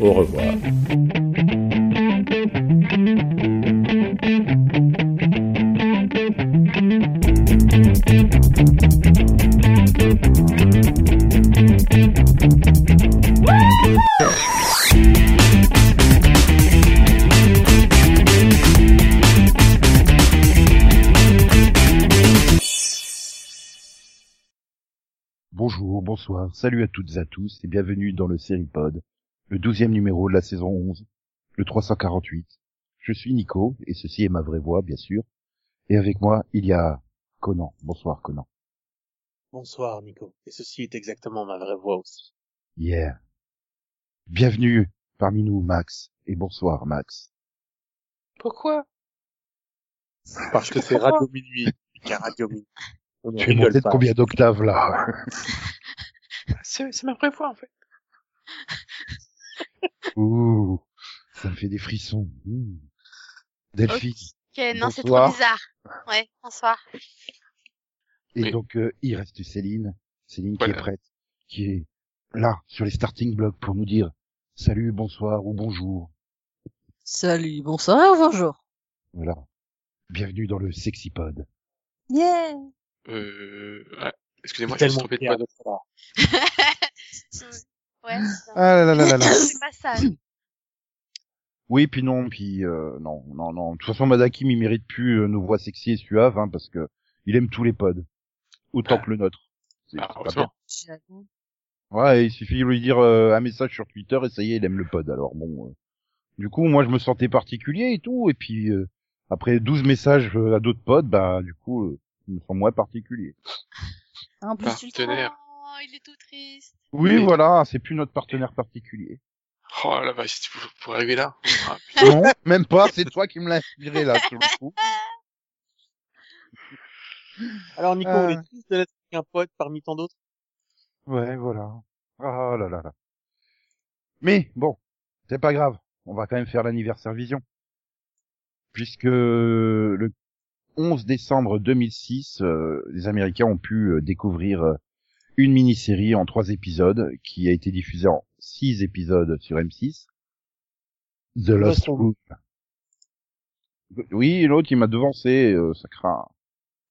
Au revoir. Bonjour, bonsoir, salut à toutes et à tous et bienvenue dans le Seripod, le douzième numéro de la saison 11, le 348. Je suis Nico et ceci est ma vraie voix, bien sûr. Et avec moi, il y a Conan. Bonsoir Conan. Bonsoir Nico. Et ceci est exactement ma vraie voix aussi. Yeah. Bienvenue parmi nous Max. Et bonsoir Max. Pourquoi? Parce que c'est Radio Minuit. qu'à Radio Minuit. on Tu es monté de combien d'octaves là? C'est ma vraie voix en fait. Ouh, ça me fait des frissons. Ouh. Delphine. Ok, non, c'est trop bizarre. Ouais, bonsoir. Et Oui. donc euh, il reste Céline. Céline qui est prête, qui est là sur les starting blocks pour nous dire salut, bonsoir ou bonjour. Salut, bonsoir, bonjour. Voilà. Bienvenue dans le Sexy Pod. Yeah. Euh... ouais. Excusez-moi, C'est je me suis trompé de pod. ouais, c'est Ah là là là là là. c'est pas ça. Oui, puis non, puis euh, non, non, non. De toute façon, Madakim, il mérite plus euh, nos voix sexy et suaves, hein, parce que il aime tous les pods, autant Ah. que le nôtre. C'est Ah, pas bien. Ouais, il suffit de lui dire euh, un message sur Twitter et ça y est, il aime le pod. Alors bon, euh, du coup, moi, je me sentais particulier et tout, et puis euh, après 12 messages euh, à d'autres pods, bah du coup, euh, je me sens moins particulier. En plus, tu le Partenaire. Oh, il est tout triste. Oui, voilà, c'est plus notre partenaire particulier. Oh la vache, si tu pour, pour arriver là. Ah, putain. Non, même pas, c'est toi qui me l'as inspiré là, sur le coup. Alors Nico, Euh. on est triste de l'être un pote parmi tant d'autres. Ouais, voilà. Ah là là là. Mais bon, c'est pas grave. On va quand même faire l'anniversaire Vision. Puisque le 11 décembre 2006, euh, les Américains ont pu euh, découvrir euh, une mini-série en trois épisodes qui a été diffusée en six épisodes sur M6. The Lost Room. Oui, l'autre il m'a devancé, euh, ça craint.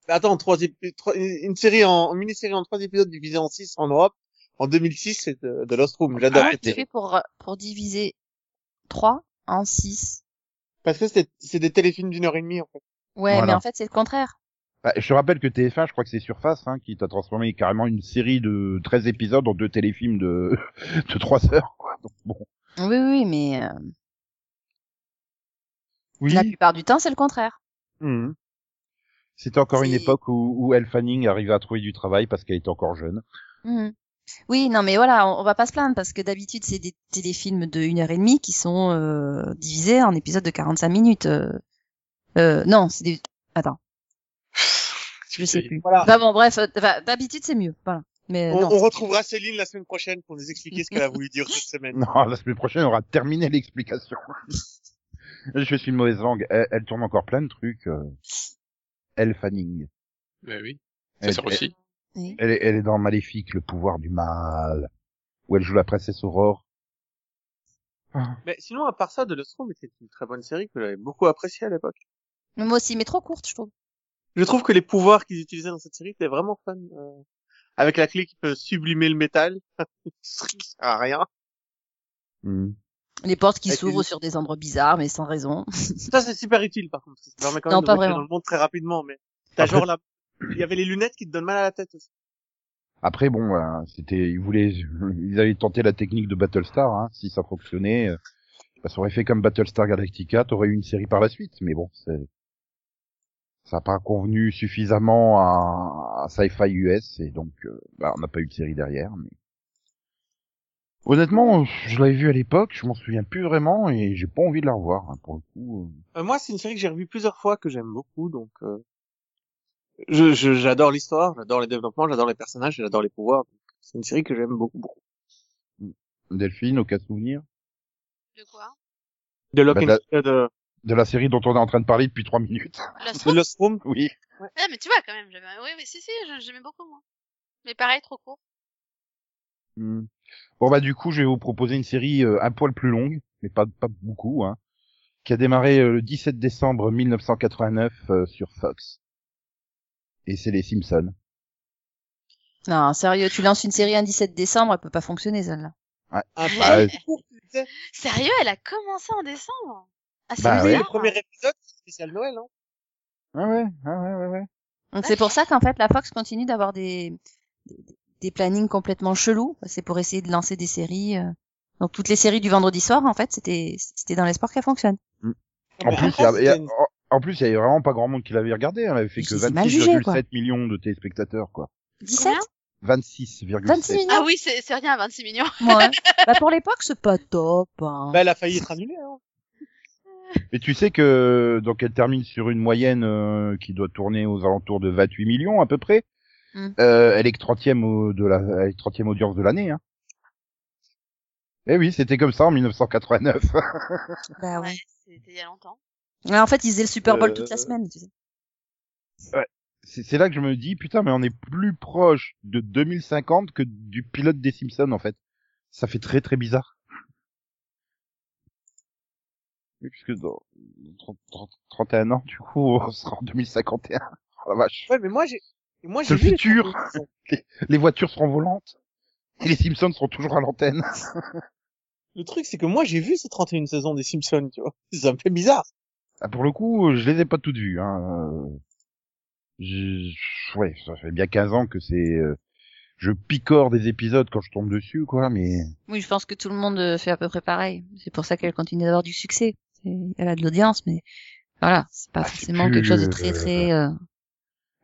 Mais Attends, trois trois- une série en, une mini-série en trois épisodes divisée en six en Europe. En 2006, c'est de, de Lost Room. J'adore Ah, fais pour, pour diviser 3 en 6. Parce que c'est, c'est des téléfilms d'une heure et demie, en fait. Ouais, Voilà. mais en fait, c'est le contraire. Bah, je te rappelle que TF1, je crois que c'est Surface, hein, qui t'a transformé carrément une série de 13 épisodes en deux téléfilms de, de 3 heures, quoi. Donc, bon. Oui, oui, mais euh, Oui, la plupart du temps, c'est le contraire. Mhm. c'était encore une époque où, où Elle Fanning arrivait à trouver du travail parce qu'elle était encore jeune. Mhm. Oui, non, mais voilà, on, on va pas se plaindre parce que d'habitude, c'est des téléfilms de 1 heure et demie qui sont euh, divisés en épisodes de 45 minutes. Euh, euh, non, c'est des... Attends, je sais plus. Voilà. Enfin bon, bref, euh, d'habitude, c'est mieux. Voilà. Mais euh, On, non. on retrouvera Céline la semaine prochaine pour nous expliquer ce qu'elle a voulu dire cette semaine. Non, la semaine prochaine, on aura terminé l'explication. je suis une mauvaise langue. Elle, elle tourne encore plein de trucs. Euh... Elle Fanning. Bah oui. Ça Elle, elle, aussi. Oui. elle est, elle est dans Maléfique, le pouvoir du mal. Où elle joue la princesse Aurore. Mais sinon, à part ça, de Lost Room était une très bonne série que j'avais beaucoup appréciée à l'époque. Mais moi aussi, mais trop courte, je trouve. Je trouve que les pouvoirs qu'ils utilisaient dans cette série étaient vraiment fun. euh, avec la clé qui peut sublimer le métal. À rien. Hmm. Les portes qui s'ouvrent les- sur des endroits bizarres, mais sans raison. Ça, c'est super utile, par contre. Ça permet quand Non, même de pas rentrer vraiment. dans le monde très rapidement, mais t'as Après- genre là, il y avait les lunettes qui te donnent mal à la tête aussi. Après, bon, euh, c'était, ils voulaient, ils avaient tenté la technique de Battlestar, hein, si ça fonctionnait, euh, bah, ça aurait fait comme Battlestar Galactica, t'aurais eu une série par la suite, mais bon, c'est, ça n'a pas convenu suffisamment à, à Sci-Fi US, et donc, euh, bah, on n'a pas eu de série derrière, mais. Honnêtement, je l'avais vu à l'époque, je m'en souviens plus vraiment, et j'ai pas envie de la revoir, hein, pour le coup. euh. Euh, moi, c'est une série que j'ai revue plusieurs fois, que j'aime beaucoup, donc euh, je je- j'adore l'histoire, j'adore les développements, j'adore les personnages, j'adore les pouvoirs. C'est une série que j'aime beaucoup, beaucoup. Delphine, aucun souvenir? De quoi? De Lock Bah, and de, de la série dont on est en train de parler depuis trois minutes. Lost Room Lost Room. Oui. Ah, mais tu vois, quand même. Oui, mais si, si, je- j'aimais beaucoup, moi. Mais pareil, trop court. Hmm. Bon bah du coup, je vais vous proposer une série euh, un poil plus longue, mais pas pas beaucoup, hein, qui a démarré euh, le 17 décembre 1989 euh, sur Fox. Et c'est les Simpsons. Non, sérieux, tu lances une série un 17 décembre, elle peut pas fonctionner celle-là. Bah, peu court, tu sais. Sérieux, elle a commencé en décembre? Ah, c'est Bah ouais. le premier épisode, c'est spécial Noël, hein. Ouais ouais ouais ouais ouais. ouais. Donc c'est pour ça qu'en fait la Fox continue d'avoir des, des des plannings complètement chelous. C'est pour essayer de lancer des séries. euh. Donc toutes les séries du vendredi soir, en fait, c'était c'était dans l'espoir qu'elles fonctionnent. En Mais plus, il y a- y a- en- plus, il y avait vraiment pas grand monde qui l'avait regardé. hein. Elle avait fait que c'est mal jugé, quoi. 26,7 millions de téléspectateurs, quoi. 17 26,7. 26 millions Ah oui, c'est c'est rien, 26 millions. Ouais. bah pour l'époque, c'est pas top. Hein. Bah, elle a failli être annulée, hein. Mais tu sais que donc elle termine sur une moyenne euh, qui doit tourner aux alentours de 28 millions à peu près. Mm. Euh, elle est 30e au, de la elle est 30e audience de l'année. Hein. Eh oui, c'était comme ça en 1989. Bah ouais. Ouais, c'était il y a longtemps. Ouais, en fait, ils faisaient le Super Bowl Euh, toute la semaine, tu sais. c'est c'est là que je me dis putain mais on est plus proche de 2050 que du pilote des Simpsons en fait. Ça fait très très bizarre. Oui, puisque dans 30, 30, 31 ans, du coup, on sera en 2051. Oh la vache. Ouais, mais moi, j'ai, moi, C'est j'ai le vu les futur. 31 saisons. Les voitures seront volantes. Et les Simpsons seront toujours à l'antenne. Le truc, c'est que moi, j'ai vu ces 31 saisons des Simpsons, tu vois. Ça me fait bizarre. Ah, pour le coup, je les ai pas toutes vues. Hein. Euh, je- Ouais, ça fait bien 15 ans que c'est... euh, Je picore des épisodes quand je tombe dessus, quoi, mais... Oui, je pense que tout le monde euh, fait à peu près pareil. C'est pour ça qu'elle continue d'avoir du succès. Elle a de l'audience, mais voilà, c'est pas Ah, forcément quelque chose de très très. euh,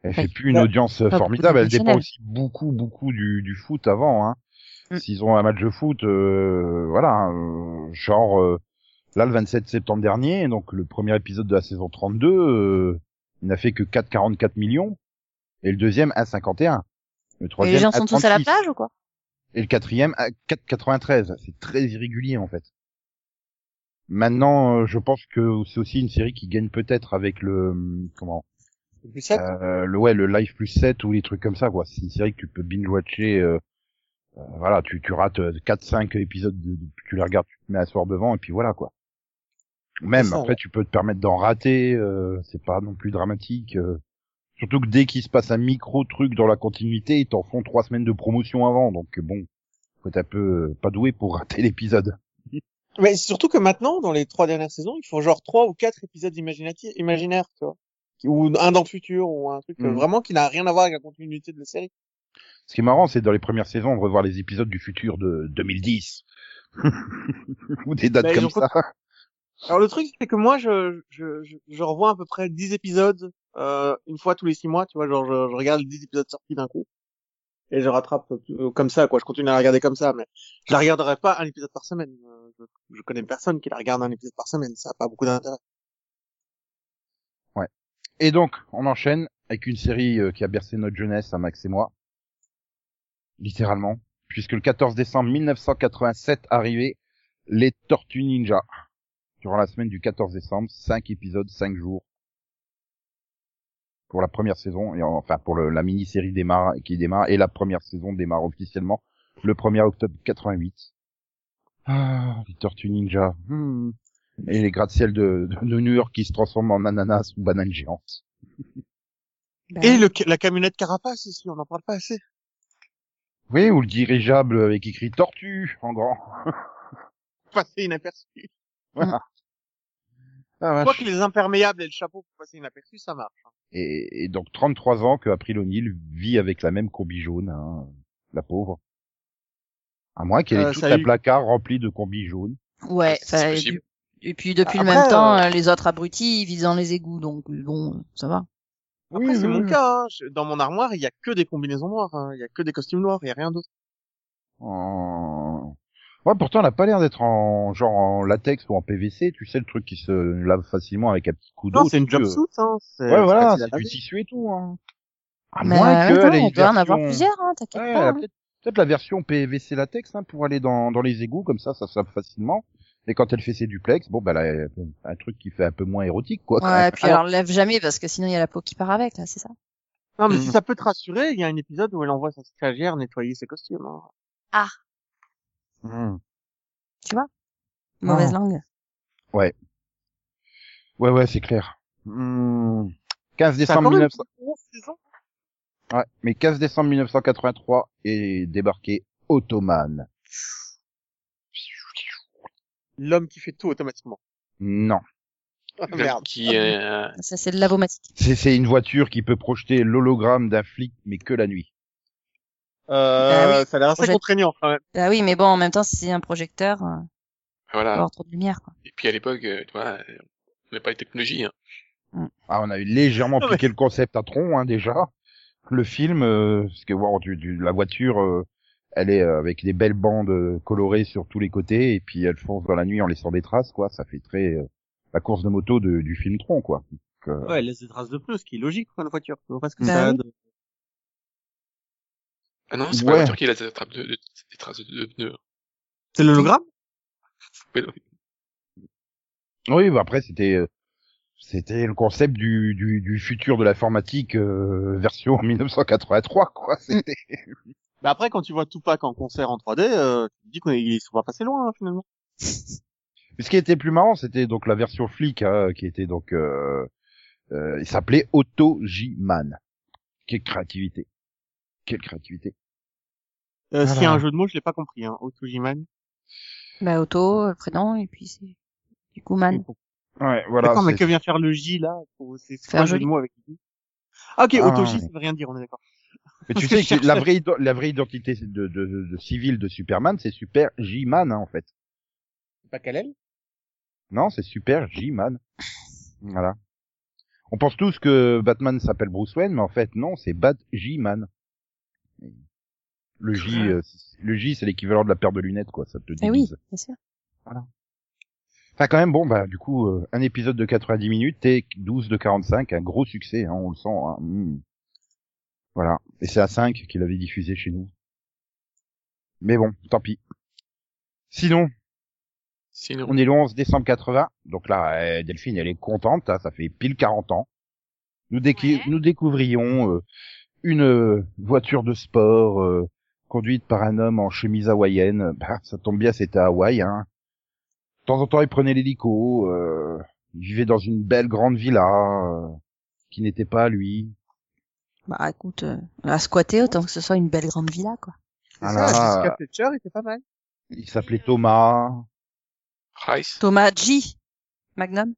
Elle Ouais. fait plus une Bah, audience euh, pas formidable. Elle dépend aussi beaucoup, beaucoup du, du foot avant. Hein. Mm. S'ils ont un match de foot, euh, voilà, euh, genre euh, là le 27 septembre dernier, donc le premier épisode de la saison 32, euh, il n'a fait que 4,44 millions, et le deuxième 1,51. Le Et les gens sont tous à la 1,36. plage ou quoi? Et le quatrième à 4,93. C'est très irrégulier en fait. Maintenant, euh, je pense que c'est aussi une série qui gagne peut-être avec le hum, comment plus ça. euh, le ouais le live plus 7 ou les trucs comme ça quoi c'est une série que tu peux binge watcher euh, euh, voilà tu tu rates 4 5 épisodes de, de- tu les regardes tu te mets un soir devant et puis voilà quoi même ça, après ouais. tu peux te permettre d'en rater euh, c'est pas non plus dramatique euh. surtout que dès qu'il se passe un micro truc dans la continuité ils t'en font trois semaines de promotion avant donc bon faut être un peu euh, pas doué pour rater l'épisode Mais surtout que maintenant, dans les trois dernières saisons, ils font genre trois ou quatre épisodes imaginati- imaginaires, tu vois. Ou un dans le futur, ou un truc euh, Mhm. vraiment qui n'a rien à voir avec la continuité de la série. ce qui est marrant c'est dans les premières saisons de revoir les épisodes du futur de 2010 ou des dates Bah, comme ça Alors le truc, c'est que moi, je, je, je, je revois à peu près 10 épisodes euh, une fois tous les six mois, tu vois, genre je, je regarde les 10 épisodes sortis d'un coup. Et je rattrape euh, comme ça, quoi. Je continue à la regarder comme ça, mais je la regarderai pas un épisode par semaine. Euh, Je, connais personne qui la regarde un épisode par semaine, ça a pas beaucoup d'intérêt. Et donc, on enchaîne avec une série euh, qui a bercé notre jeunesse, à Max et moi. Littéralement. Puisque le 14 décembre 1987 arrivait les Tortues Ninja. Durant la semaine du 14 décembre, 5 épisodes, 5 jours. Pour la première saison, et enfin pour le- la mini-série démarre, qui démarre, et la première saison démarre officiellement le 1er octobre 88. Ah, les Tortues Ninja. Hmm. Et les gratte-ciel de, de, de New York qui se transforment en ananas ou bananes géantes. Bah, Et le, la camionnette carapace aussi, on n'en parle pas assez. Oui, ou le dirigeable avec écrit tortue en grand. Passer inaperçu. Voilà. Ah, Je crois que les imperméables et le chapeau pour passer inaperçu, ça marche. hein. et, et donc 33 ans que April O'Neil vit avec la même combi jaune, hein, la pauvre. À moins qu'elle ait Euh, tout ça un eu- placard rempli de combi jaunes. Ouais, enfin, et, puis, et puis depuis le même temps, euh, euh, les autres abrutis ils vivent dans les égouts, donc bon, ça va. Après, Oui, c'est oui, mon oui. cas. Hein. Dans mon armoire, il y a que des combinaisons noires. hein. Il y a que des costumes noirs. Il y a rien d'autre. En... Ouais, pourtant, elle a pas l'air d'être en genre en latex ou en PVC, tu sais, le truc qui se lave facilement avec un petit coup d'eau. Non, c'est une jumpsuit. Hein. Ouais, voilà, c'est du tissu et tout. Hein. À Mais moins en que même temps, elle ait on une doit en avoir version- plusieurs, hein, t'inquiète Ouais, elle pas. a hein. peut-être peut-être la version PVC latex hein, pour aller dans, dans les égouts comme ça, ça se lave facilement. Et quand elle fait ses duplex, bon bah elle a un truc qui fait un peu moins érotique quoi. Ouais, puis alors lève jamais parce que sinon il y a la peau qui part avec, là, c'est ça Non, mais Mhm. si ça peut te rassurer, il y a un épisode où elle envoie sa stagiaire nettoyer ses costumes. Hein. Ah. Hmm. Mauvaise Ah. langue. Ouais, ouais, c'est clair. Hmm. 15 Ça a décembre quand même 1900... 11 saisons. Ouais, mais 15 décembre 1983 est débarqué Ottoman. L'homme qui fait tout automatiquement. Non. Ah, merde. Qui, euh, Ça, c'est de l'avomatique. C'est, c'est une voiture qui peut projeter l'hologramme d'un flic, mais que la nuit. Euh, Ah oui. ça a l'air assez contraignant quand même. Bah oui, mais bon, en même temps, si c'est un projecteur, euh, il va y voilà. avoir trop de lumière, quoi. Et puis à l'époque, euh, tu vois, on n'avait pas les technologies. Hein. Ah, on a eu légèrement piqué le concept à tronc, hein, déjà. Le film, euh, parce que bon, du, du- la voiture, euh, elle est euh, avec des belles bandes colorées sur tous les côtés, et puis elle fonce dans la nuit en laissant des traces, quoi. Ça fait très euh, la course de moto de- du film Tron, quoi. Donc, euh, Ouais, elle laisse des traces de pneus, ce qui est logique pour une voiture. Que Bah ça a oui. de... Ah non, c'est pas la voiture qui a des traces de, de, des traces de, pneus. C'est l'hologramme? Oui, bah après c'était euh, c'était le concept du, du, du futur de l'informatique euh, version 1983, quoi. C'était Bah après, quand tu vois Tupac en concert en 3D, euh, tu te dis qu'ils sont pas passés loin, hein, finalement. Mais ce qui était plus marrant, c'était donc la version flic, hein, qui était donc, euh, euh, il s'appelait Otto J-Man. Quelle créativité. Quelle créativité. Euh, S'il y a Voilà. un jeu de mots, je l'ai pas compris, hein. Autojiman. Bah, auto, le prénom, et puis c'est, du coup, man. Ouais, voilà. D'accord, mais que vient faire le J, là? C'est le jeu de mots avec le J? Ah, ok, Ah, Auto-J, ouais. ça veut rien dire, on est d'accord. Mais tu Parce que sais que la vraie, ido- la vraie identité de, de, de, de civile de Superman, c'est Super J-Man, hein, en fait. C'est pas Kal-El Non, c'est Super J-Man. Voilà. On pense tous que Batman s'appelle Bruce Wayne, mais en fait, non, c'est Bat J-Man. Le J, euh, c'est- le J, c'est l'équivalent de la paire de lunettes, quoi. Ça te Eh oui, bien sûr. Enfin, quand même, bon, bah, du coup, euh, un épisode de 90 minutes et 12 de 45, un gros succès, hein, on le sent. Hein, mm. Voilà. Et c'est à 5 qu'il avait diffusé chez nous. Mais bon, tant pis. Sinon, Sinon, on est le 11 décembre 80. Donc là, euh, Delphine, elle est contente. hein, ça fait pile 40 ans. Nous, Ouais. nous découvrions euh, une euh, voiture de sport euh, conduite par un homme en chemise hawaïenne. Bah, ça tombe bien, c'était à Hawaï. Hein. De temps en temps, il prenait l'hélico. Euh, il vivait dans une belle grande villa euh, qui n'était pas à lui. Bah, écoute, euh, à squatter, autant que ce soit une belle grande villa, quoi. C'est Voilà. ça, Jessica Fletcher était pas mal. Il s'appelait Thomas. Rice. Thomas G. Magnum.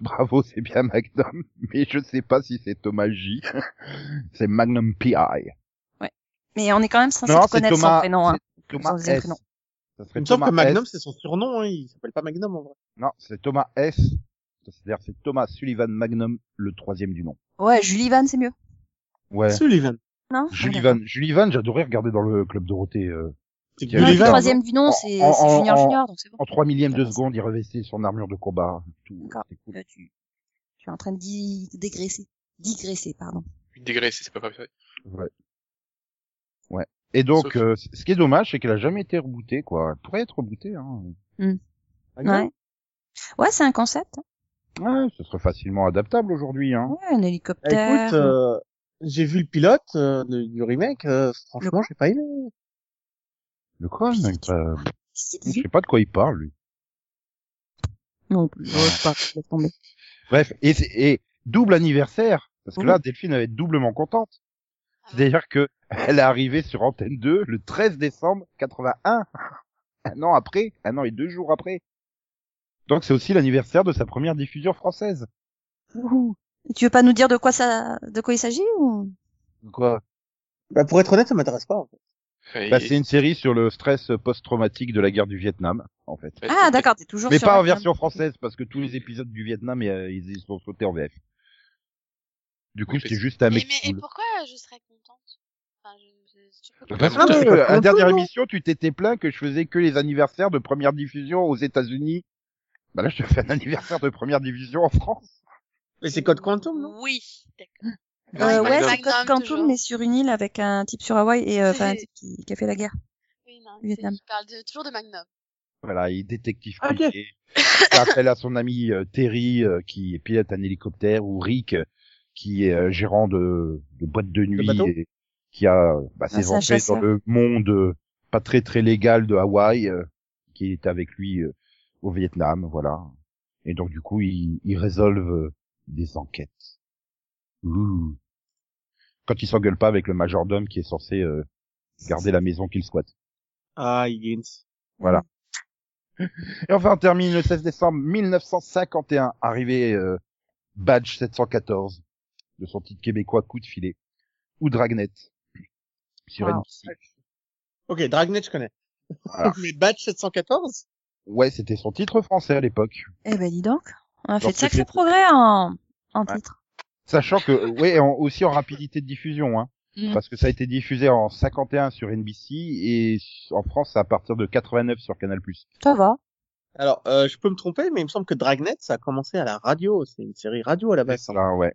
Bravo, c'est bien Magnum, mais je sais pas si c'est Thomas J. c'est Magnum PI. Mais on est quand même censé Non, connaître Thomas- son prénom, hein. Thomas S. prénom. Ça serait Il me semble Thomas que Magnum, c'est son surnom, hein. Il s'appelle pas Magnum, en vrai. Non, c'est Thomas S. C'est-à-dire c'est Thomas Sullivan Magnum, le troisième du nom. Ouais, Julie Van, c'est mieux. Ouais. Sullivan. Non? Sullivan, Sullivan, j'adorais regarder dans le club Dorothée. euh, Non, le troisième du nom, En- c'est Junior en- Junior, donc c'est bon. en trois millièmes de seconde, il revêtait son armure de combat. D'accord. cool. Là, tu, tu es en train de di- dégraisser. Digresser, pardon. Dégraissé, c'est pas parfait. Ouais. Ouais. Et donc, Sauf- euh, ce qui est dommage, c'est qu'elle a jamais été rebootée, quoi. Elle pourrait être rebootée, hein. Magnum Ouais. Ouais, c'est un concept. Ouais, ce serait facilement adaptable aujourd'hui, hein. Ouais, un Bah, hélicoptère. écoute, euh, j'ai vu le pilote euh, du remake, euh, franchement, j'ai pas aimé. De quoi tu- pas- qu'il Je sais pas de quoi il parle, lui. Non, plus. C'est pas, laisse tomber. Bref, et, c'est- et double anniversaire, parce que là, Delphine va être doublement contente. Ah C'est-à-dire que elle est arrivée sur Antenne 2 le 13 décembre 81. Un an après, un an et deux jours après. Donc c'est aussi l'anniversaire de sa première diffusion française. Ouhou. Tu veux pas nous dire de quoi ça, de quoi il s'agit ou? Quoi? Bah, pour être honnête, ça m'intéresse pas, en fait. Et- bah, C'est une série sur le stress post-traumatique de la guerre du Vietnam, en fait. Ouais, Ah, c'est- d'accord, t'es toujours Mais sur pas en version française, parce que tous les épisodes du Vietnam, ils, ils sont sautés en VF. Du coup, Oui, c'était parce- juste un Mais, mec mais et cool. pourquoi je serais contente? Enfin, je, je, Parce Ah, mais euh, à la dernière non émission, tu t'étais plaint que je faisais que les anniversaires de première diffusion aux États-Unis. Bah là, je te fais un anniversaire de première division en France. Mais c'est Code Quantum, non? Oui, d'accord. Non, Euh, ouais, c'est Code Quantum, toujours. mais sur une île avec un type sur Hawaï et euh, enfin un type qui, qui a fait la guerre. Oui, non, Vietnam. je parle de, toujours de Magnum. Voilà, il est détective privé. Il fait appel à son ami euh, Terry, euh, qui pilote un hélicoptère, ou Rick, euh, qui est euh, gérant de, de boîte de nuit, et qui a bah, Ah, c'est ses un entrées chasseur. dans le monde euh, pas très très légal de Hawaï, euh, qui est avec lui euh, au Vietnam, voilà. Et donc du coup, ils, ils résolvent euh, des enquêtes. Ouh. Quand ils s'engueulent pas avec le majordome qui est censé euh, garder la maison qu'il squatte. Ah, Higgins. Voilà. Et enfin, on termine le 16 décembre 1951, arrivé euh, Badge 714 de son titre québécois Coup de filet ou Dragnet sur Wow. NBC. Ok, Dragnet, je connais. Voilà. Mais Batch 714 Ouais, c'était son titre français à l'époque. Eh ben dis donc, on a fait de sacrés c'était- progrès en, en Ouais. titre. Sachant que, ouais, en- aussi en rapidité de diffusion, hein, Mm. parce que ça a été diffusé en 51 sur NBC et en France c'est à partir de 89 sur Canal+. Ça va. Alors, euh, je peux me tromper, mais il me semble que Dragnet, ça a commencé à la radio. C'est une série radio à la base. Ça, ouais.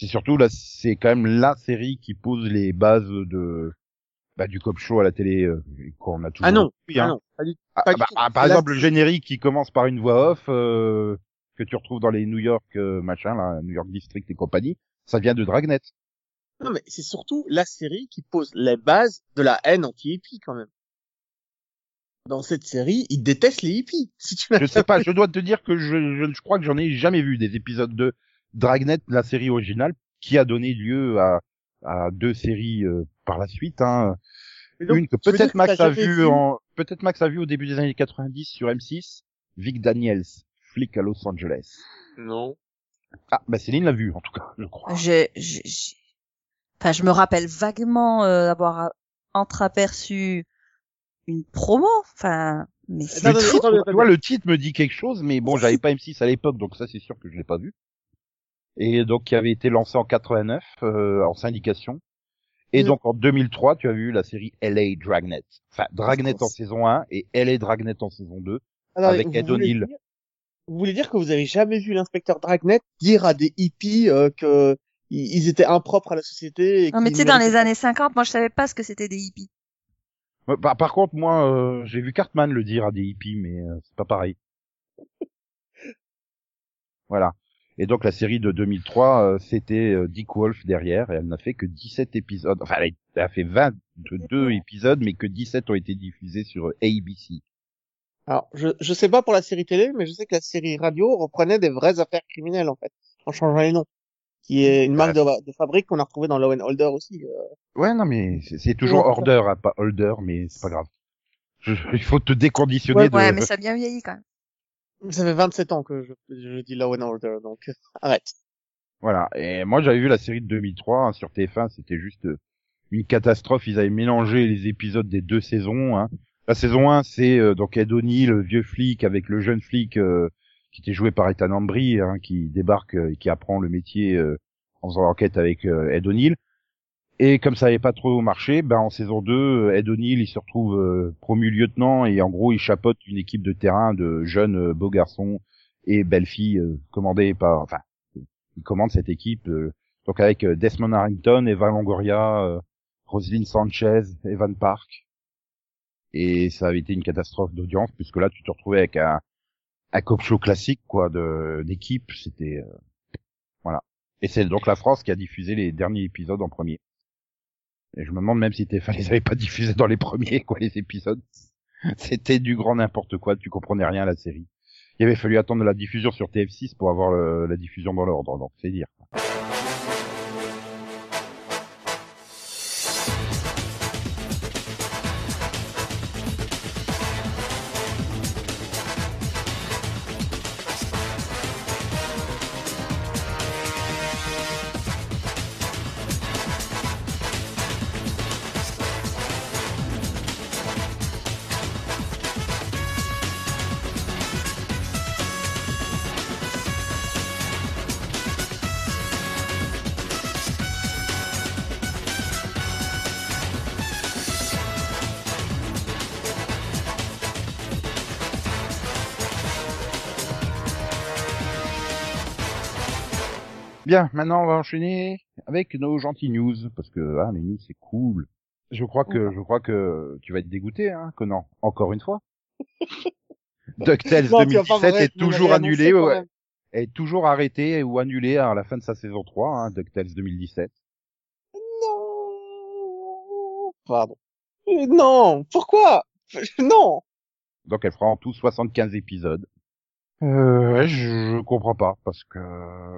C'est surtout là, c'est quand même la série qui pose les bases de bah, du cop show à la télé euh, qu'on a toujours. Ah non, ah hein. non, pas du Ah, pas du bah, ah, par Là, exemple, le générique qui commence par une voix off euh, que tu retrouves dans les New York euh, machin là, New York District et compagnie, ça vient de Dragnet. Non, mais c'est surtout la série qui pose les bases de la haine anti-hippie, quand même. Dans cette série, ils détestent les hippies. Si tu Je sais pas, je dois te dire que je, je, je crois que j'en ai jamais vu des épisodes de Dragnet, la série originale, qui a donné lieu à, à deux séries euh, par la suite. Hein. Donc, Une que peut-être Max a jamais vu vu en, peut-être Max a vu au début des années 90 sur M6, Vic Daniels, flic à Los Angeles. Non. Ah, bah Céline l'a vu en tout cas, je crois. J'ai, j'ai, j'ai- enfin, je me rappelle vaguement euh, avoir entreaperçu une promo. Enfin, mais c'est tu vois, le titre me dit quelque chose, mais bon, j'avais pas M6 à l'époque, donc ça c'est sûr que je l'ai pas vu. Et donc qui avait été lancé en 89 euh, en syndication. Et Mm. donc en 2003, tu as vu la série LA Dragnet. Enfin, Dragnet en saison 1 et LA Dragnet en saison 2. Attendez, avec Ed O'Neill. Vous voulez dire que vous avez jamais vu l'inspecteur Dragnet dire à des hippies euh, que ils étaient impropres à la société et non, mais tu sais, dans les années 50, moi, je savais pas ce que c'était des hippies. Par, par contre, moi, euh, j'ai vu Cartman le dire à des hippies, mais euh, c'est pas pareil. voilà. Et donc la série de 2003, euh, c'était euh, Dick Wolf derrière, et elle n'a fait que 17 épisodes. Enfin, elle a, elle a fait 22 épisodes, mais que 17 ont été diffusés sur euh, ABC. Alors, je je sais pas pour la série télé, mais je sais que la série radio reprenait des vraies affaires criminelles en fait, en changeant les noms, qui est une marque de, de fabrique qu'on a retrouvée dans Law and Holder aussi. euh. Ouais, non, mais c'est- c'est toujours Order, hein, pas Holder, mais c'est pas grave. Je- il faut te déconditionner Ouais, de... Ouais, mais ça a bien vieilli quand même. Ça fait 27 ans que je, je dis Law and Order, donc arrête. Voilà. Et moi, j'avais vu la série de 2003 hein, sur TF1. C'était juste euh, une catastrophe. Ils avaient mélangé les épisodes des deux saisons. Hein. La saison 1, c'est euh, donc Ed O'Neill, le vieux flic, avec le jeune flic euh, qui était joué par Ethan Embry, hein, qui débarque euh, et qui apprend le métier euh, en faisant l'enquête avec euh, Ed O'Neill. Et comme ça n'avait pas trop marché, ben en saison 2, euh, Ed O'Neill il se retrouve euh, promu lieutenant et en gros il chapeaute une équipe de terrain de jeunes euh, beaux garçons et belles filles euh, commandées par, enfin, il commande cette équipe donc avec Desmond Harrington, Eva Longoria, Roselyne Sanchez, Evan Park. Et ça avait été une catastrophe d'audience puisque là tu te retrouvais avec un, un cop show classique quoi de d'équipe, c'était voilà. Et c'est donc la France qui a diffusé les derniers épisodes en premier. Et je me demande même si TF1 les avait pas diffusés dans les premiers quoi les épisodes. C'était du grand n'importe quoi, tu comprenais rien à la série. Il avait fallu attendre la diffusion sur TF6 pour avoir le- la diffusion dans l'ordre, donc c'est dire. Bien, maintenant on va enchaîner avec nos gentils news parce que ah, les news c'est cool. Je crois que je crois que tu vas être dégoûté, hein, Conan. Encore une fois. DuckTales Non, tu vas pas 2017 me est toujours annulé, ouais, est toujours arrêté ou annulé à la fin de sa saison 3, hein, DuckTales 2017. Non. Pardon. Euh, Non, pourquoi? Non. Donc elle fera en tout 75 épisodes. Euh, ouais, je, je comprends pas parce que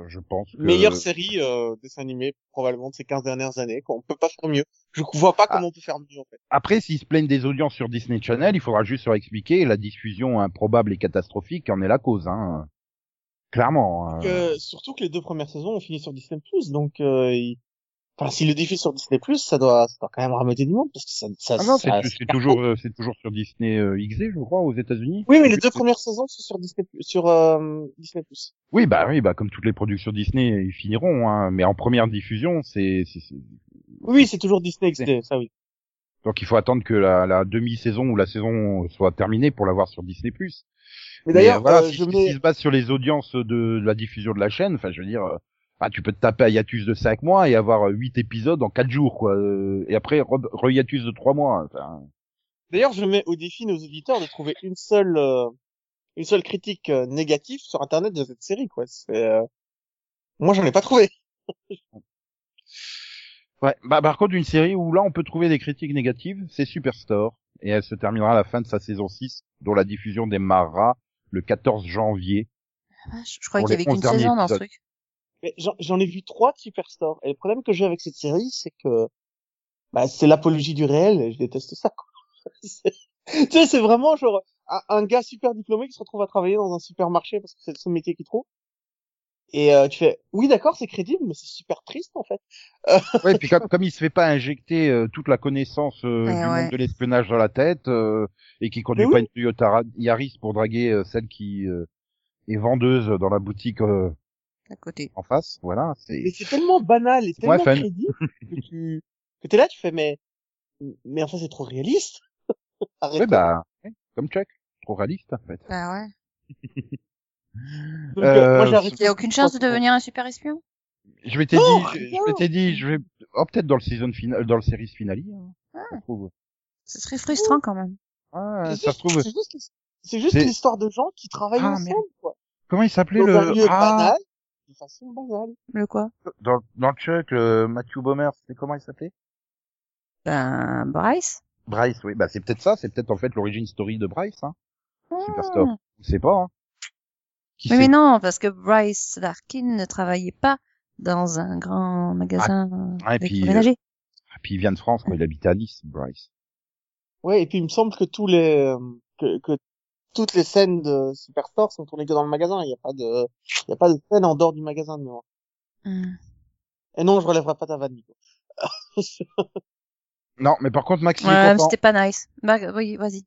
je pense que Meilleure série euh, dessin animé probablement de ces 15 dernières années. Quoi. On peut pas faire mieux. Je vois pas Ah. comment on peut faire mieux en fait. après s'ils se plaignent des audiences sur Disney Channel, il faudra juste leur expliquer la diffusion improbable et catastrophique en est la cause hein. Clairement. Euh, surtout que les deux premières saisons ont fini sur Disney+. Donc, euh, il- enfin, s'ils le diffusent sur Disney+, ça doit, ça doit quand même rameuter du monde parce que ça, ça, Ah non, c'est ça- c'est toujours euh, c'est toujours sur Disney euh, XD, je crois, aux États-Unis. Oui, mais les deux premières saisons sont sur Disney+, sur euh, Disney+. Oui, bah oui, bah comme toutes les productions Disney, ils finiront. Hein, mais en première diffusion, c'est c'est- c'est- Oui, c'est toujours Disney XD, ça oui. donc il faut attendre que la, la demi-saison ou la saison soit terminée pour l'avoir sur Disney+. Mais d'ailleurs, voilà, euh, si, je si- mets, s'ils se basent sur les audiences de, de la diffusion de la chaîne, enfin, je veux dire, euh, bah, tu peux te taper un hiatus de 5 mois et avoir 8 épisodes en 4 jours, quoi. euh, et après, re, re- hiatus de 3 mois. Enfin, d'ailleurs, je mets au défi nos auditeurs de trouver une seule, euh, une seule critique euh, négative sur Internet de cette série, quoi. C'est, euh, moi, j'en ai pas trouvé. ouais. Bah, par contre, une série où là, on peut trouver des critiques négatives, c'est Superstore. Et elle se terminera à la fin de sa saison 6, dont la diffusion démarrera le 14 janvier. Ah, Je je croyais qu'il y avait 11 qu'une saison dans ce truc. Mais j'en- j'en ai vu trois de Superstore. Et le problème que j'ai avec cette série, c'est que, bah, c'est l'apologie du réel et je déteste ça, quoi. Tu sais, c'est vraiment genre un, un gars super diplômé qui se retrouve à travailler dans un supermarché parce que c'est son métier qu'il trouve. Et euh, tu fais, oui, d'accord, c'est crédible, mais c'est super triste en fait. Ouais, et puis comme, comme il se fait pas injecter euh, toute la connaissance euh, du ouais. monde de l'espionnage dans la tête euh, et qui conduit Mais pas oui. une Toyota Yaris pour draguer euh, celle qui euh, est vendeuse dans la boutique euh, À côté. en face, voilà, Mais c'est tellement banal et tellement crédible que tu, que t'es là, tu fais, mais, mais enfin, c'est trop réaliste. Arrête. ouais, bah comme Chuck, trop réaliste en fait. Bah ouais. Donc, euh, moi, j'ai arrêté Il y a aucune chance de devenir un super espion? Je m'étais dit, je, m'étais dit, je vais oh peut-être dans le season final, dans le series finale. Hein, ça se trouve. Ce serait frustrant quand même. Ah, C'est ça se juste- trouve. C'est juste, c'est juste C'est- l'histoire de gens qui travaillent Ah, ensemble, merde. quoi. Comment il s'appelait le ah, banal, façon banale. Le quoi? Dans, dans Chuck, le Matthew Bomer, c'était comment il s'appelait? Ben, Bryce Bryce, oui, bah c'est peut-être ça, c'est peut-être en fait l'origine story de Bryce, hein. Superstore. Ah. Je sais pas. Hein. Qui sait mais non, parce que Bryce Larkin ne travaillait pas dans un grand magasin Ah, et puis, d'électroménager. Ah, Puis il vient de France, quoi. Il habitait à Nice, Bryce. Ouais, et puis il me semble que tous les, euh, que, que toutes les scènes de Superstore sont tournées que dans le magasin. Il n'y a pas de, il y a pas de scène en dehors du magasin de mémoire. Et non, je relèverai pas ta vanne, Nico. Non, mais par contre, Max, Ouais, c'était pas nice. Bah, oui, vas-y.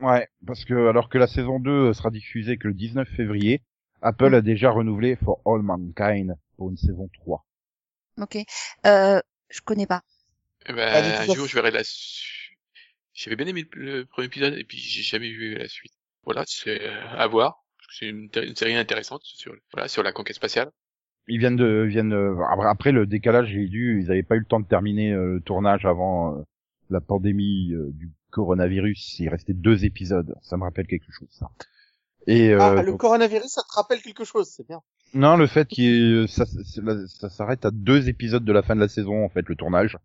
Ouais, parce que alors que la saison 2 sera diffusée que le 19 février, Apple a déjà renouvelé For All Mankind pour une saison 3. Ok. Euh, je connais pas. Eh ben, Ah, un jour, je verrai la suite. J'avais bien aimé le premier épisode et puis j'ai jamais vu la suite. Voilà, c'est euh, à voir. que C'est une, une série intéressante sur, voilà, sur la conquête spatiale. Ils viennent de, viennent de- après- le décalage, j'ai dû, ils avaient pas eu le temps de terminer euh, le tournage avant euh, la pandémie euh, du coronavirus. Il restait deux épisodes. Ça me rappelle quelque chose, ça. Et euh, ah, le donc- coronavirus, ça te rappelle quelque chose, c'est bien. non, le fait qu'il ça, ça s'arrête à deux épisodes de la fin de la saison en fait le tournage.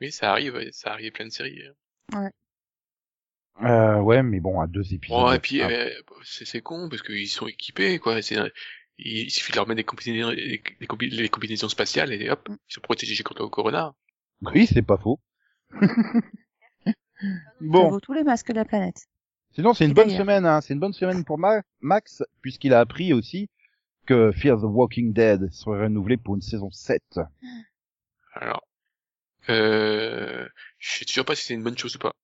Mais ça arrive, ça arrive plein de séries. hein. Euh, ouais, mais bon, à deux épisodes. Bon, et puis Ah, euh, c'est c'est con parce qu'ils sont équipés, quoi. Il, suffit de leur mettre des combinaisons, des, des combi- les combinaisons spatiales et hop, ils sont protégés contre le corona. oui, c'est pas faux. Ça Bon, vaut tous les masques de la planète. sinon c'est une bonne semaine, hein. C'est une bonne semaine pour Ma- Max puisqu'il a appris aussi que Fear the Walking Dead serait renouvelé pour une saison 7. Alors, euh, je sais toujours pas si c'est une bonne chose ou pas.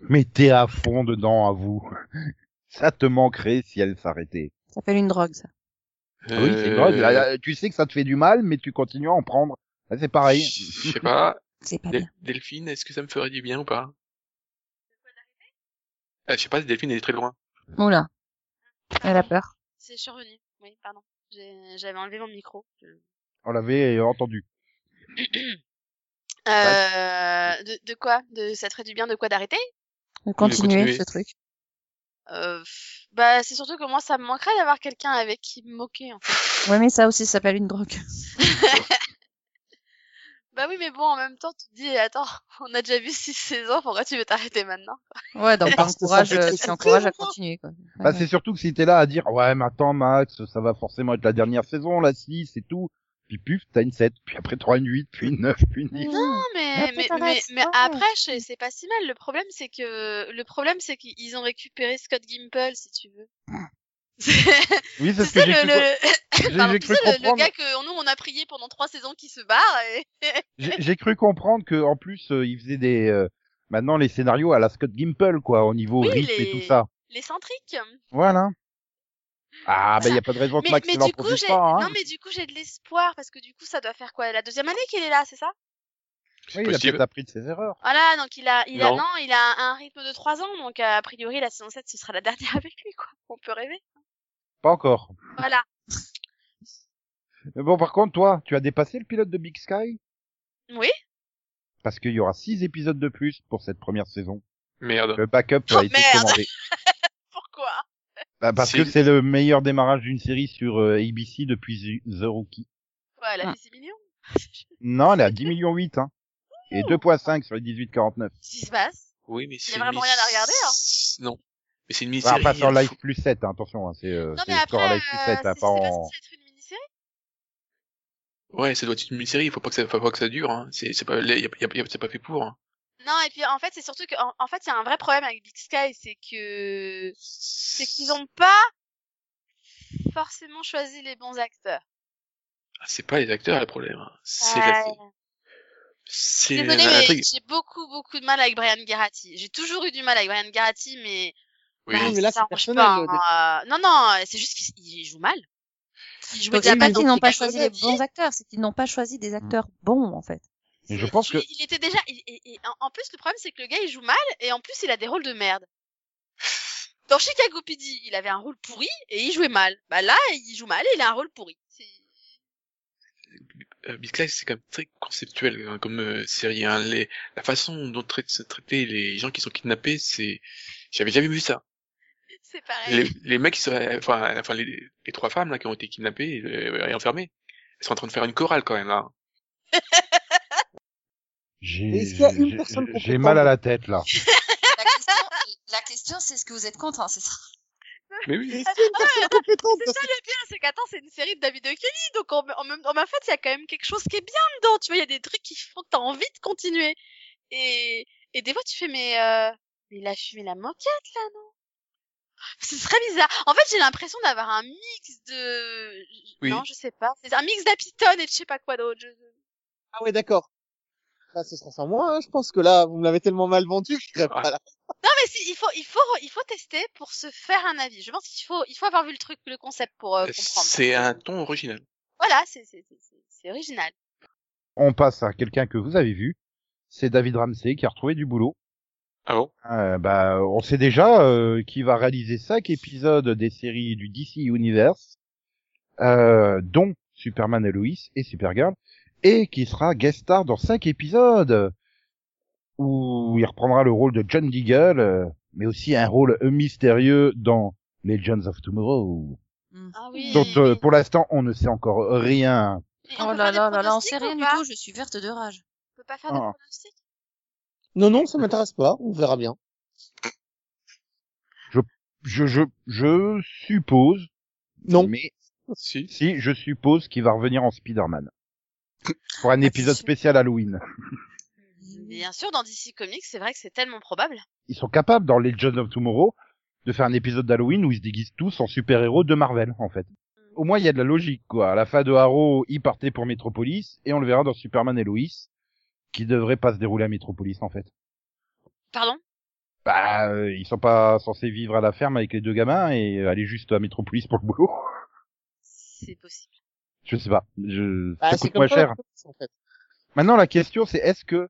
Mais t'es à fond dedans, à vous. Ça te manquerait si elle s'arrêtait. Ça s'appelle une drogue, ça. Ah oui, c'est une Euh, drogue. Là, Tu sais que ça te fait du mal, mais tu continues à en prendre. C'est pareil. Je sais pas. C'est pas Del- bien. Delphine, est-ce que ça me ferait du bien ou pas? Euh, Je sais pas si Delphine elle est très loin. Oula. Elle a peur. C'est survenu. Oui, pardon. J'ai- J'avais enlevé mon micro. Je- On l'avait entendu. Euh, de, de quoi? De ça te ferait du bien de quoi d'arrêter? Continuer continuer. ce truc. euh, Bah c'est surtout que moi ça me manquerait d'avoir quelqu'un avec qui me moquer en fait. Ouais, mais ça aussi ça s'appelle une drogue. Bah oui, mais bon, en même temps, tu te dis, attends, on a déjà vu six saisons, pourquoi tu veux t'arrêter maintenant? Ouais, donc t'encourages, euh, tu encourages à continuer, quoi. Bah, Ouais, c'est surtout que si t'es là à dire, ouais, mais attends, Max, ça va forcément être la dernière saison, la 6 et tout. Puis puf, t'as une 7, puis après t'auras une 8, puis une 9, puis une 10. Non, mais, après, mais, mais, après, c'est pas si mal. Le problème, c'est que, le problème, c'est qu'ils ont récupéré Scott Gimple, si tu veux. C'est Oui, c'est ce que j'ai le, cru, le... Pardon, sais, le, le comprendre. gars que nous, on a prié pendant trois saisons qui se barre et... J'ai cru comprendre que en plus euh, il faisait des euh, maintenant les scénarios à la Scott Gimple quoi au niveau Oui, rythme et les- tout ça. l'excentrique. Voilà. Ah bah y a pas de raison que Mais, Max mais il du coup, pas hein. non, mais du coup, j'ai de l'espoir parce que du coup, ça doit faire quoi? La deuxième année qu'il est là, c'est ça? Oui, il a peut-être appris de ses erreurs. Voilà, donc il a, il a, Non. il a un, rythme de trois ans, donc euh, a priori, la saison 7, ce sera la dernière avec lui, quoi. On peut rêver. Pas encore. Voilà. Mais bon par contre toi, tu as dépassé le pilote de Big Sky? Oui. parce qu'il y aura six épisodes de plus pour cette première saison. Merde. Le backup Oh, a été merde. commandé. Pourquoi? Bah, parce que c'est le meilleur démarrage d'une série sur euh, ABC depuis The Rookie. Ouais, elle a Ah. fait 6 millions. Non, elle est à 10 millions 8 hein. Et 2.5 sur les 18-49. Qu'est-ce qui se passe? Oui, mais c'est. vraiment une rien à regarder, hein. Non. Mais c'est une Enfin, mini-série. pas sur il Live faut- plus 7, hein, attention, hein, c'est euh, Non, c'est mais score Live plus euh, 7, c'est hein, c'est pas en... Ouais, ça doit être une mini-série. Il faut pas que ça, faut pas que ça dure. Hein. C'est, c'est pas, y a, y a- y a- c'est pas fait pour. Hein. Non, et puis en fait, c'est surtout que, en, en fait, il y a un vrai problème avec Big Sky, c'est que, c'est qu'ils ont pas forcément choisi les bons acteurs. Ah, C'est pas les acteurs le problème. hein. C'est Ouais. la, c'est Désolée, mais j'ai beaucoup, beaucoup de mal avec Brian Garati. J'ai toujours eu du mal avec Brian Garati, mais, Oui. bah, mais là, ça personnel, pas, hein. Euh, Non, non, c'est juste qu'il il joue mal. Il Donc pas dans n'ont pas choisi les bons acteurs, c'est qu'ils n'ont pas choisi des acteurs bons, en fait. Et je pense que Il, était déjà, il- il- il- en- plus, le problème, c'est que le gars, il joue mal, et en plus, il a des rôles de merde. Dans Chicago PD, il avait un rôle pourri, et il jouait mal. Bah là, il joue mal, et il a un rôle pourri. Euh, Class, c'est quand même très conceptuel hein, comme euh, série. Hein. Les, la façon dont se traiter les gens qui sont kidnappés, c'est, j'avais jamais vu ça. C'est pareil. Les, les mecs, qui sont, enfin, enfin les, les trois femmes là qui ont été kidnappées euh, et enfermées, elles sont en train de faire une chorale quand même là. j'ai Est-ce qu'il y a une j'ai- personne j'ai compétente mal à la tête là. La question, la question c'est est-ce que vous êtes content, c'est ça Mais oui. Et c'est une personne compétente, C'est parce ça le pire, c'est qu'attends, c'est une série de David O. Kelly, donc en, en même en même fait, il y a quand même quelque chose qui est bien dedans, tu vois, il y a des trucs qui font que t'as envie de continuer. Et, et des fois, tu fais, mais, euh, mais il a fumé la moquette, là, non? C'est très bizarre. En fait, j'ai l'impression d'avoir un mix de, Oui. non, je sais pas. C'est un mix d'Apitone et de je sais pas quoi d'autre. Je- Ah ouais, d'accord. Là, ce sera sans moi, hein. je pense que là, vous me l'avez tellement mal vendu que je serais pas là. Non, mais si, il faut, il faut, il faut tester pour se faire un avis. Je pense qu'il faut, il faut avoir vu le truc, le concept pour euh, comprendre. C'est un ton original. Voilà, c'est, c'est, c'est, c'est- c'est original. On passe à quelqu'un que vous avez vu. C'est David Ramsey qui a retrouvé du boulot. Ah bon? Euh, bah, on sait déjà euh, qu'il va réaliser cinq épisodes des séries du DC Universe, euh, dont Superman et Lois et Supergirl, et qui sera guest star dans cinq épisodes, où il reprendra le rôle de John Deagle, euh, mais aussi un rôle mystérieux dans Legends of Tomorrow, Ah oui. dont euh, pour l'instant on ne sait encore rien. Oh là là là là, on sait rien du tout, je suis verte de rage. On peut pas faire des Ah. pronostics Non, non, ça m'intéresse pas, on verra bien. Je, je, je suppose, Non. mais Si. si, je suppose qu'il va revenir en Spider-Man. Pour un Ah, épisode spécial Halloween. Bien sûr, dans DC Comics, c'est vrai que c'est tellement probable. Ils sont capables, dans Legends of Tomorrow, de faire un épisode d'Halloween où ils se déguisent tous en super-héros de Marvel, en fait. Au moins, il y a de la logique, quoi. À la fin de Arrow, ils partaient pour Metropolis, et on le verra dans Superman et Lois, qui devrait pas se dérouler à Metropolis, en fait. Pardon? Bah, euh, ils sont pas censés vivre à la ferme avec les deux gamins et aller juste à Metropolis pour le boulot. C'est possible. Je sais pas. Je... Ça c'est coûte moins cher. en fait. Maintenant, la question, c'est est-ce que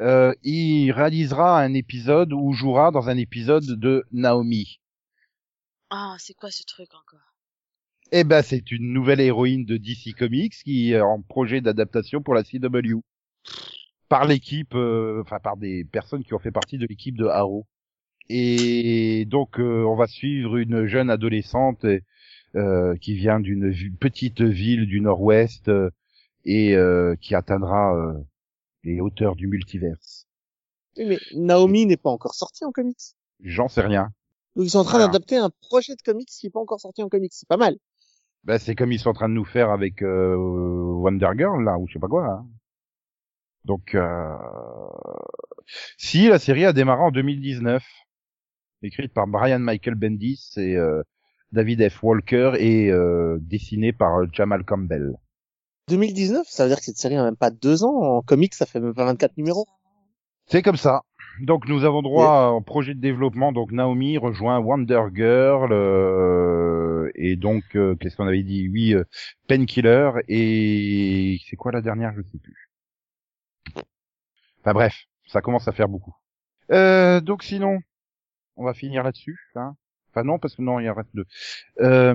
euh, il réalisera un épisode ou jouera dans un épisode de Naomi? Ah, c'est quoi ce truc encore? Eh ben, c'est une nouvelle héroïne de DC Comics qui est en projet d'adaptation pour la CW. Par l'équipe, euh, enfin par des personnes qui ont fait partie de l'équipe de Arrow. Et donc, euh, on va suivre une jeune adolescente euh, qui vient d'une petite ville du Nord-Ouest euh, et euh, qui atteindra euh, les hauteurs du multiverse. Oui, mais Naomi n'est pas encore sortie en comics. J'en sais rien. Donc ils sont en train Voilà. d'adapter un projet de comics qui est pas encore sorti en comics. C'est pas mal. Ben, c'est comme ils sont en train de nous faire avec euh, Wonder Girl là ou je sais pas quoi. hein. Donc euh... si la série a démarré en 2019, écrite par Brian Michael Bendis et euh, David F. Walker et euh, dessinée par euh, Jamal Campbell. 2019, ça veut dire que cette série a même pas deux ans. En comics, ça fait même pas 24 numéros. C'est comme ça. Donc nous avons droit en projet de développement. Donc Naomi rejoint Wonder Girl euh, et donc euh, qu'est-ce qu'on avait dit? Oui, euh, Painkiller et c'est quoi la dernière? Je sais plus. Enfin bref, ça commence à faire beaucoup. Euh, donc sinon, on va finir là-dessus. Hein enfin non, parce que non, il en reste deux. Euh,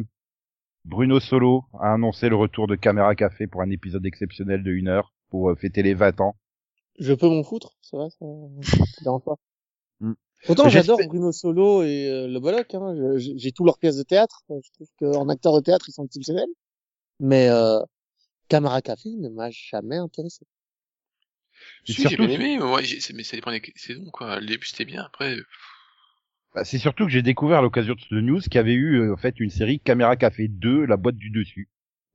Bruno Solo a annoncé le retour de Caméra Café pour un épisode exceptionnel de une heure pour euh, fêter les 20 ans. Je peux m'en foutre, c'est vrai, ça, dérange pas. Autant J'espère- j'adore Bruno Solo et euh, le Bollock, hein. J'ai j'ai tous leurs pièces de théâtre. Je trouve qu'en acteur de théâtre, ils sont exceptionnels. Mais euh, Camara Café ne m'a jamais intéressé. Si, j'ai bien aimé, mais, j'ai- c'est- mais ça dépend des saisons, quoi. Le début, c'était bien, après, Bah, c'est surtout que j'ai découvert à l'occasion de ce news qu'il y avait eu euh, en fait une série Caméra Café 2, la boîte du dessus,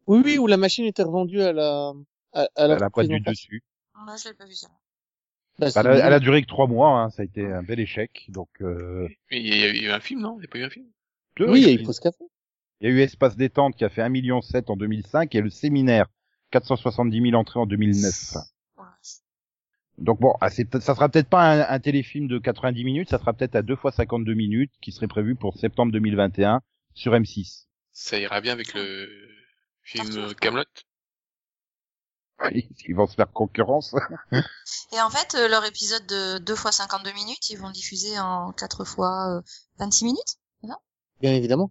Oui, oui, où la machine était revendue à la à, à la, la boîte du dessus. Moi, je l'ai pas vu ça. Bah, Bah, elle, a, mignon. elle a duré que trois mois, hein, ça a été un bel échec. Donc euh, mais il y a il y a eu un film, non? Il n'y a pas eu un film? deux, Oui, il y a eu il Pause Café. y a eu Espace détente qui a fait 1,7 million en 2005 et le séminaire 470 000 entrées en 2009. Voilà. Donc bon, ah, c'est ça sera peut-être pas un, un téléfilm de 90 minutes, ça sera peut-être à deux fois 52 minutes qui serait prévu pour septembre 2021 sur M6. Ça ira bien avec le film. Camelot. Ils vont se faire concurrence. Et en fait, euh, leur épisode de 2 fois 52 minutes, ils vont le diffuser en 4 fois euh, 26 minutes. Bien évidemment.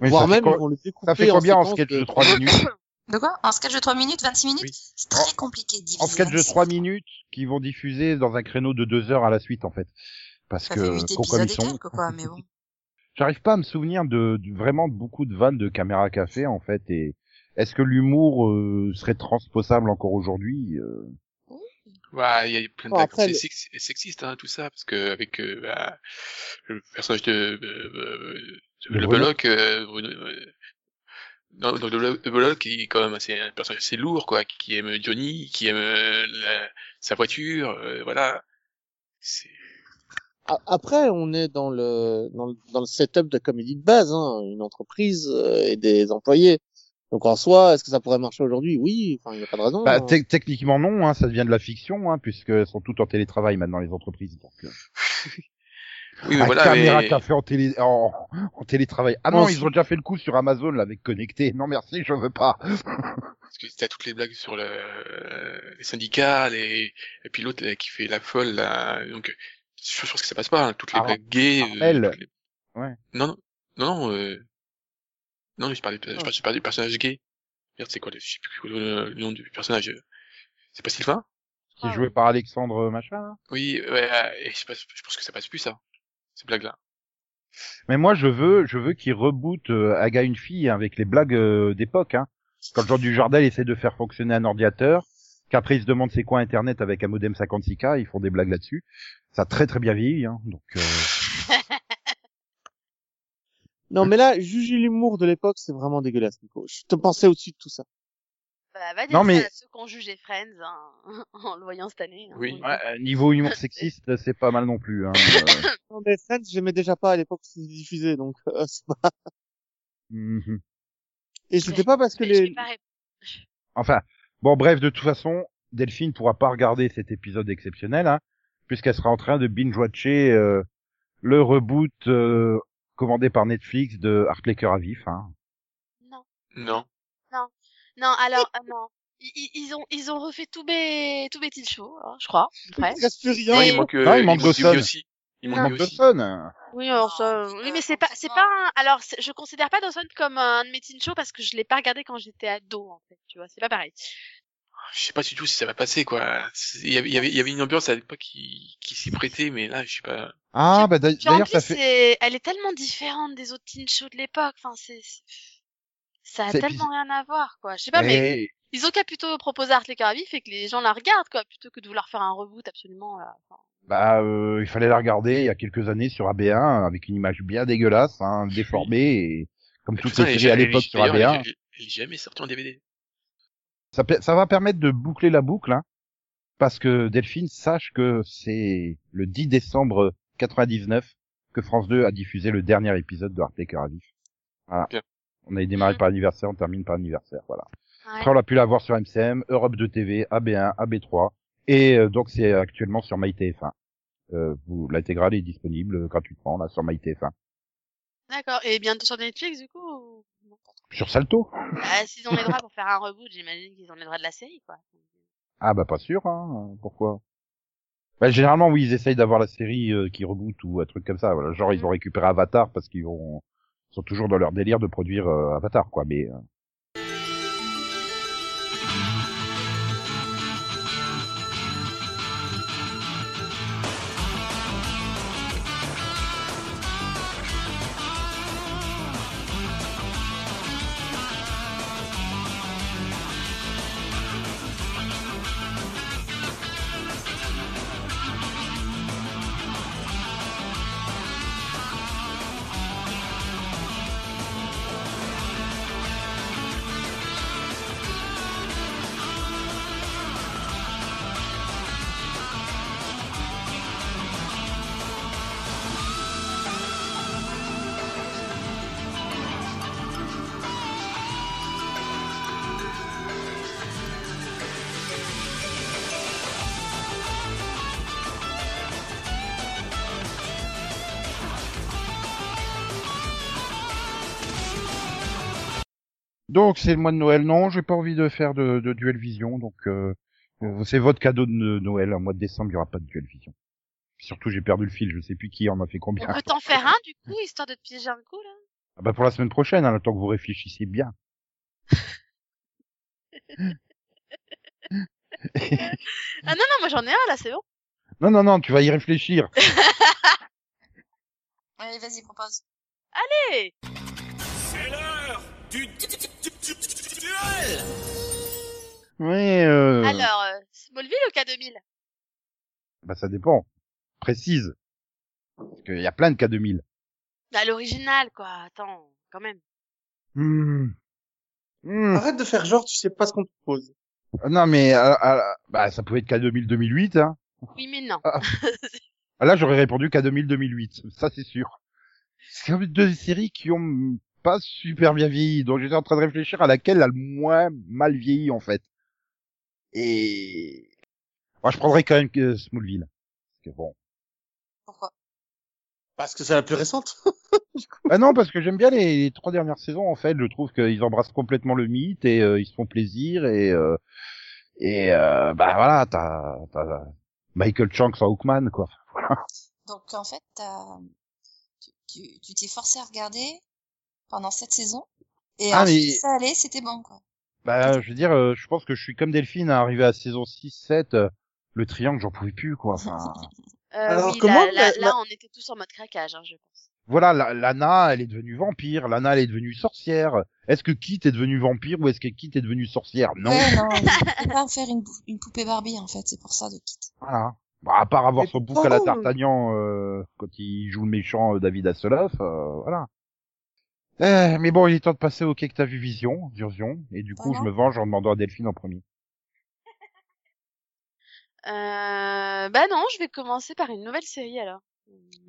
Mais Voire ça fait même, co- ils vont le découper ça fait combien en séquences sketch de 3 minutes? De quoi? En sketch de 3 minutes, 26 minutes? Oui. C'est très compliqué de. En sketch de 26 3 minutes qui vont diffuser dans un créneau de 2 heures à la suite en fait. Parce Ça que fait 8 con comme épisodes ils et sont, quelques, quoi, mais bon. j'arrive pas à me souvenir de, de- vraiment de beaucoup de vannes de caméra café en fait et est-ce que l'humour euh, serait transposable encore aujourd'hui euh, Ouais, il y a plein de Bon, blagues après, le- hein, tout ça, parce que avec euh, bah, le personnage de, euh, euh, De le. Bollock, euh, Bruno, euh, donc le, Bollock, qui est quand même assez, un personnage assez lourd, quoi, qui, aime Johnny, qui aime euh, la- sa voiture, euh, voilà. Après, on est dans le dans le, dans le setup de comédie de base, hein, une entreprise euh, et des employés. Donc en soi, est-ce que ça pourrait marcher aujourd'hui? Oui, enfin il n'y a pas de raison. bah, hein. te- Techniquement non, hein, ça devient de la fiction hein, puisqu'elles sont toutes en télétravail maintenant les entreprises. Donc, euh, Oui, ah, voilà, caméra mais... café en, télé, en, en télétravail. Ah non, Non, ils ont déjà fait le coup sur Amazon là, avec Connecté. Non merci, je veux pas. Parce que t'as toutes les blagues sur le, les syndicats, les, et puis l'autre là, qui fait la folle, là, donc, je pense que ça passe pas, hein, toutes les blagues gays, euh, toutes les- Ouais. Non, non, non, non, euh... non, je parlais, je parlais, je parlais du personnage gay. Merde, c'est quoi, le- je sais plus le, le nom du personnage. euh. C'est pas Sylvain? Qui est joué par Alexandre machin. là? Oui, ouais, euh, et je, sais pas, je pense que ça passe plus, ça. Ces blagues-là. Mais moi, je veux, je veux qu'il reboot euh, Aga une fille avec les blagues euh, d'époque. Hein. Quand Jean Dujardin essaie de faire fonctionner un ordinateur, qu'après il se demande c'est quoi Internet avec un modem 56K, ils font des blagues là-dessus. Ça a très très bien vieilli. Hein. Donc, euh, Non, mais là, juger l'humour de l'époque, c'est vraiment dégueulasse, Nico. Je te pensais au-dessus de tout ça. Bah, va dire Non, ça mais- à ceux qui ont jugé Friends hein, en le voyant cette année. hein. Oui. ouais, euh, niveau humour sexiste, c'est pas mal non plus. Hein. euh. Non, mais Friends, j'aimais déjà pas à l'époque où c'était diffusé, donc euh, c'est pas... Mhm. Et c'était pas parce que les... pas. Enfin, bon, bref, de toute façon, Delphine pourra pas regarder cet épisode exceptionnel, hein, puisqu'elle sera en train de binge-watcher euh, le reboot euh, commandé par Netflix de Heartbreaker à vif. Hein. Non, Non. Non, alors, euh, non. Ils, ils- ont, ils ont refait tout mes, tout mes shows, hein, je crois. Après. Il reste plus rien. Non, il manque, Non, il manque Dawson. aussi. Il Non. manque aussi. Dawson. Oui, alors ça, Non, oui, mais c'est pas, c'est pas un, alors, je considère pas Dawson comme un de mes teen shows parce que je l'ai pas regardé quand j'étais ado, en fait, tu vois, c'est pas pareil. Je sais pas du tout si ça va passer, quoi. Il y avait, il y avait, il y avait une ambiance à l'époque qui, qui s'y prêtait, mais là, je sais pas. Ah, bah d'ailleurs, ça fait... c'est- elle est tellement différente des autres teen shows de l'époque, enfin, c'est- ça a tellement rien à voir, quoi. Je sais pas, mais Ils ont qu'à plutôt proposer Arte les Carabif et que les gens la regardent, quoi, plutôt que de vouloir faire un reboot absolument, là. Enfin, Bah, euh, il fallait la regarder il y a quelques années sur AB1 avec une image bien dégueulasse, hein, déformée et comme toutes les séries à l'époque sur d'ailleurs, AB1. Elle elle- elle est jamais sortie en DVD. Ça, va permettre de boucler la boucle, hein, parce que Delphine sache que c'est le 10 décembre 99 que France 2 a diffusé le dernier épisode de Arte Carabif. Voilà. Bien. On a démarré Mhm. par anniversaire, on termine par anniversaire, voilà. ouais. Après, on a pu la voir sur MCM, Europe 2 TV, AB1, AB3, et euh, donc c'est actuellement sur MyTF1. Euh, vous, l'intégrale est disponible euh, gratuitement là sur MyTF1. D'accord. Et bientôt sur Netflix, du coup ou-. Sur Salto Bah, S'ils ont les droits pour faire un reboot, j'imagine qu'ils ont les droits de la série, quoi. Ah bah pas sûr, hein. Pourquoi? Bah, Généralement, oui, ils essayent d'avoir la série euh, qui reboot ou un truc comme ça. Voilà. Genre, ils ont récupéré Avatar parce qu'ils vont sont toujours dans leur délire de produire euh, Avatar, quoi. Mais donc c'est le mois de Noël. Non, j'ai pas envie de faire de, de duel vision. Donc euh, c'est votre cadeau de Noël. En mois de décembre, il y aura pas de duel vision. Surtout, j'ai perdu le fil. Je sais plus qui en a fait On combien. peut t'en faire un, du coup, histoire de te piéger un coup, là? Ah bah pour la semaine prochaine, hein, le temps que vous réfléchissiez bien. Ah non, non, moi j'en ai un, là, c'est bon. non, non, non, tu vas y réfléchir. Allez, vas-y, propose. Hey C'est l'heure du- duel Ouais, euh... Alors, euh, Smallville ou K2000 Bah ça dépend. Précise. Parce qu'il y a plein de cas 2000. Bah, l'original, quoi. Attends, quand même. Hmm. Hmm. Arrête de faire genre, tu sais pas ce qu'on te pose. Ah, Non mais euh, euh, bah ça pouvait être cas 2000 2008 hein. Oui, mais non. Ah. Ah, Là j'aurais répondu cas 2000 2008, ça c'est sûr. C'est quand même deux séries qui ont pas super bien vieilli, donc j'étais en train de réfléchir à laquelle a le moins mal vieilli en fait. Et moi je prendrais quand même que Smallville. Parce que bon. Pourquoi? Parce que c'est la plus récente. Ah non, parce que j'aime bien les, les trois dernières saisons en fait. Je trouve qu'ils embrassent complètement le mythe et euh, ils se font plaisir et euh, et euh, bah voilà, t'as t'as Michael Chang sans Hookman quoi. Voilà. Donc en fait, t'as- tu tu- tu t'es forcé à regarder pendant cette saison et Ah, ensuite mais- ça allait, c'était bon quoi. Bah je veux dire, euh, je pense que je suis comme Delphine à arriver à saison 6-7, euh, le triangle j'en pouvais plus quoi. Enfin, Euh, Alors, oui, comment là, là, la- là, on était tous en mode craquage, hein, je pense. voilà, la- Lana elle est devenue vampire, Lana elle est devenue sorcière. Est-ce que Kit est devenue vampire ou est-ce que Kit est devenue sorcière? Non. Ouais, non, peut pas en faire une, une poupée Barbie en fait, c'est pour ça de quitte. Voilà. Bah, à part avoir son bouc à la D'Artagnan euh, quand il joue le méchant euh, David Hasselhoff, euh, voilà. Euh, mais bon, il est temps de passer au quai que t'as vu Vision, Vision, et du coup, Voilà. je me venge en demandant à Delphine en premier. Euh, bah non, je vais commencer par une nouvelle série, alors.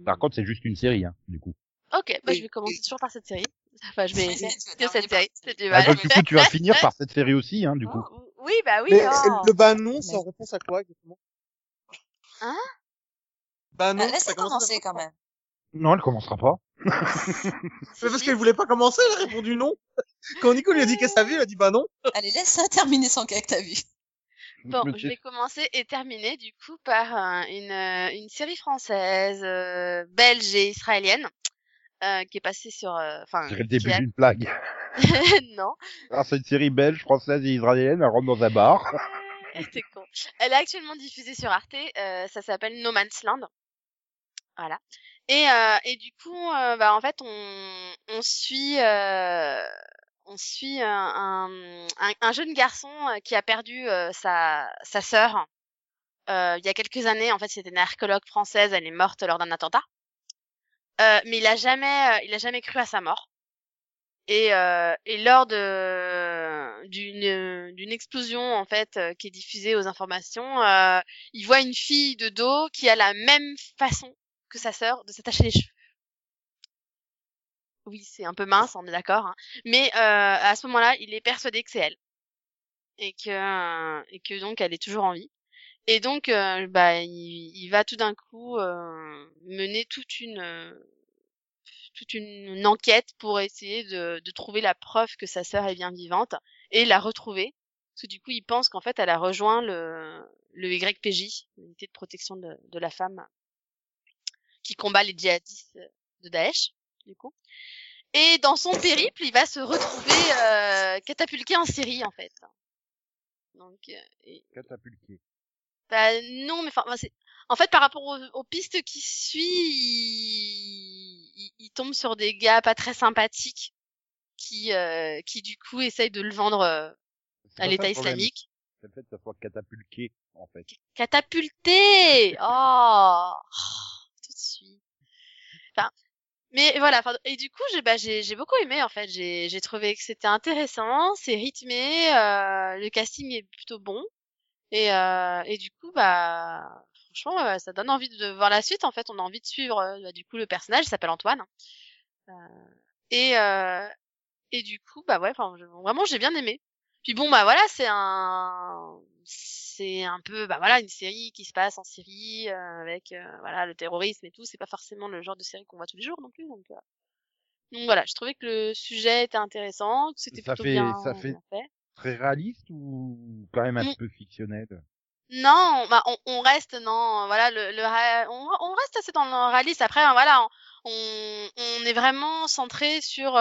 Par contre, c'est juste une série, hein, du coup. Ok, bah je vais commencer toujours par cette série. Enfin, je vais que cette série, par- c'est du Ah, donc, du coup, tu vas finir par cette série aussi, hein, du coup. Oh, Oui, bah oui. Mais oh. le bah non, c'est Mais- en réponse à quoi exactement? Hein? Bah non, Laisse-la ça commence commencer quand même. Non, elle commencera pas. Mais parce qu'elle voulait pas commencer, elle a répondu non. Quand Nico lui a dit qu'elle savait, elle a dit bah non. Allez, laisse-la terminer son cas que t'as vu. Bon, je vais commencer et terminer du coup par euh, une, euh, une série française, euh, belge et israélienne, euh, qui est passée sur, euh, enfin, C'est le début a- d'une blague. non, Alors, c'est une série belge, française et israélienne, elle rentre dans un bar. t'es con. Elle est actuellement diffusée sur Arte. euh, ça s'appelle No Man's Land. Voilà. Et, euh, et du coup, euh, bah, en fait, on, on suit, euh, on suit un, un, un- un jeune garçon euh, qui a perdu euh, sa, sa sœur euh, il y a quelques années. En fait, c'était une archéologue française. Elle est morte lors d'un attentat. Euh, mais il a jamais, euh, il a jamais cru à sa mort. Et, euh, et lors d'une d'une explosion en fait euh, qui est diffusée aux informations, euh, il voit une fille de dos qui a la même façon que sa sœur de s'attacher les cheveux. Oui, c'est un peu mince, on est d'accord. hein. Mais euh, à ce moment-là, il est persuadé que c'est elle et que euh, et que donc elle est toujours en vie. Et donc, euh, bah, il, il va tout d'un coup euh, mener toute une euh, toute une, enquête pour essayer de, de trouver la preuve que sa sœur est bien vivante et la retrouver. Parce que du coup, il pense qu'en fait, elle a rejoint le, le YPJ, l'unité de protection de, de la femme, qui combat les djihadistes de Daesh, du coup. Et dans son périple, il va se retrouver euh, catapulté en Syrie, en fait. Donc, euh, et- Catapulqué. bah, non, mais enfin, c'est- en fait, par rapport aux, aux pistes qui suit, il... il- il tombe sur des gars pas très sympathiques qui, euh, qui du coup essayent de le vendre euh, à l'État islamique. C'est le fait que ça soit catapulqué, en fait. Catapulté Oh Mais voilà. Et du coup, j'ai bah, j'ai beaucoup aimé en fait. J'ai trouvé que c'était intéressant, c'est rythmé, euh, le casting est plutôt bon. Et, euh, du coup, bah, franchement, ça donne envie de voir la suite. En fait, on a envie de suivre euh, bah, du coup le personnage. S'appelle Antoine. Et et du coup, bah ouais, vraiment, j'ai bien aimé. Puis bon, bah voilà, c'est un, c'est un peu, bah voilà, une série qui se passe en Syrie euh, avec, euh, voilà, le terrorisme et tout. C'est pas forcément le genre de série qu'on voit tous les jours non plus. Donc, euh, donc voilà, je trouvais que le sujet était intéressant, que c'était plutôt fait- bien, ça fait- bien fait. Très réaliste ou quand même un peu fictionnel? Non, bah on, on reste non, voilà le, on, on reste assez dans le réaliste. Après, hein, voilà, on, on est vraiment centré sur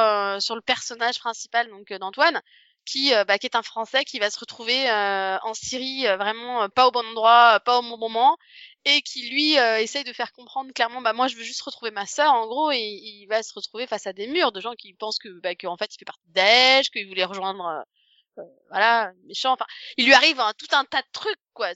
sur le personnage principal donc d'Antoine, qui euh, bah, qui est un Français qui va se retrouver euh, en Syrie euh, vraiment pas au bon endroit, pas au bon moment, et qui lui euh, essaye de faire comprendre clairement, bah moi je veux juste retrouver ma sœur en gros, et il va se retrouver face à des murs de gens qui pensent que bah, qu'en fait il fait partie de Daesh, qu'il voulait rejoindre voilà méchant, enfin il lui arrive un, tout un tas de trucs quoi.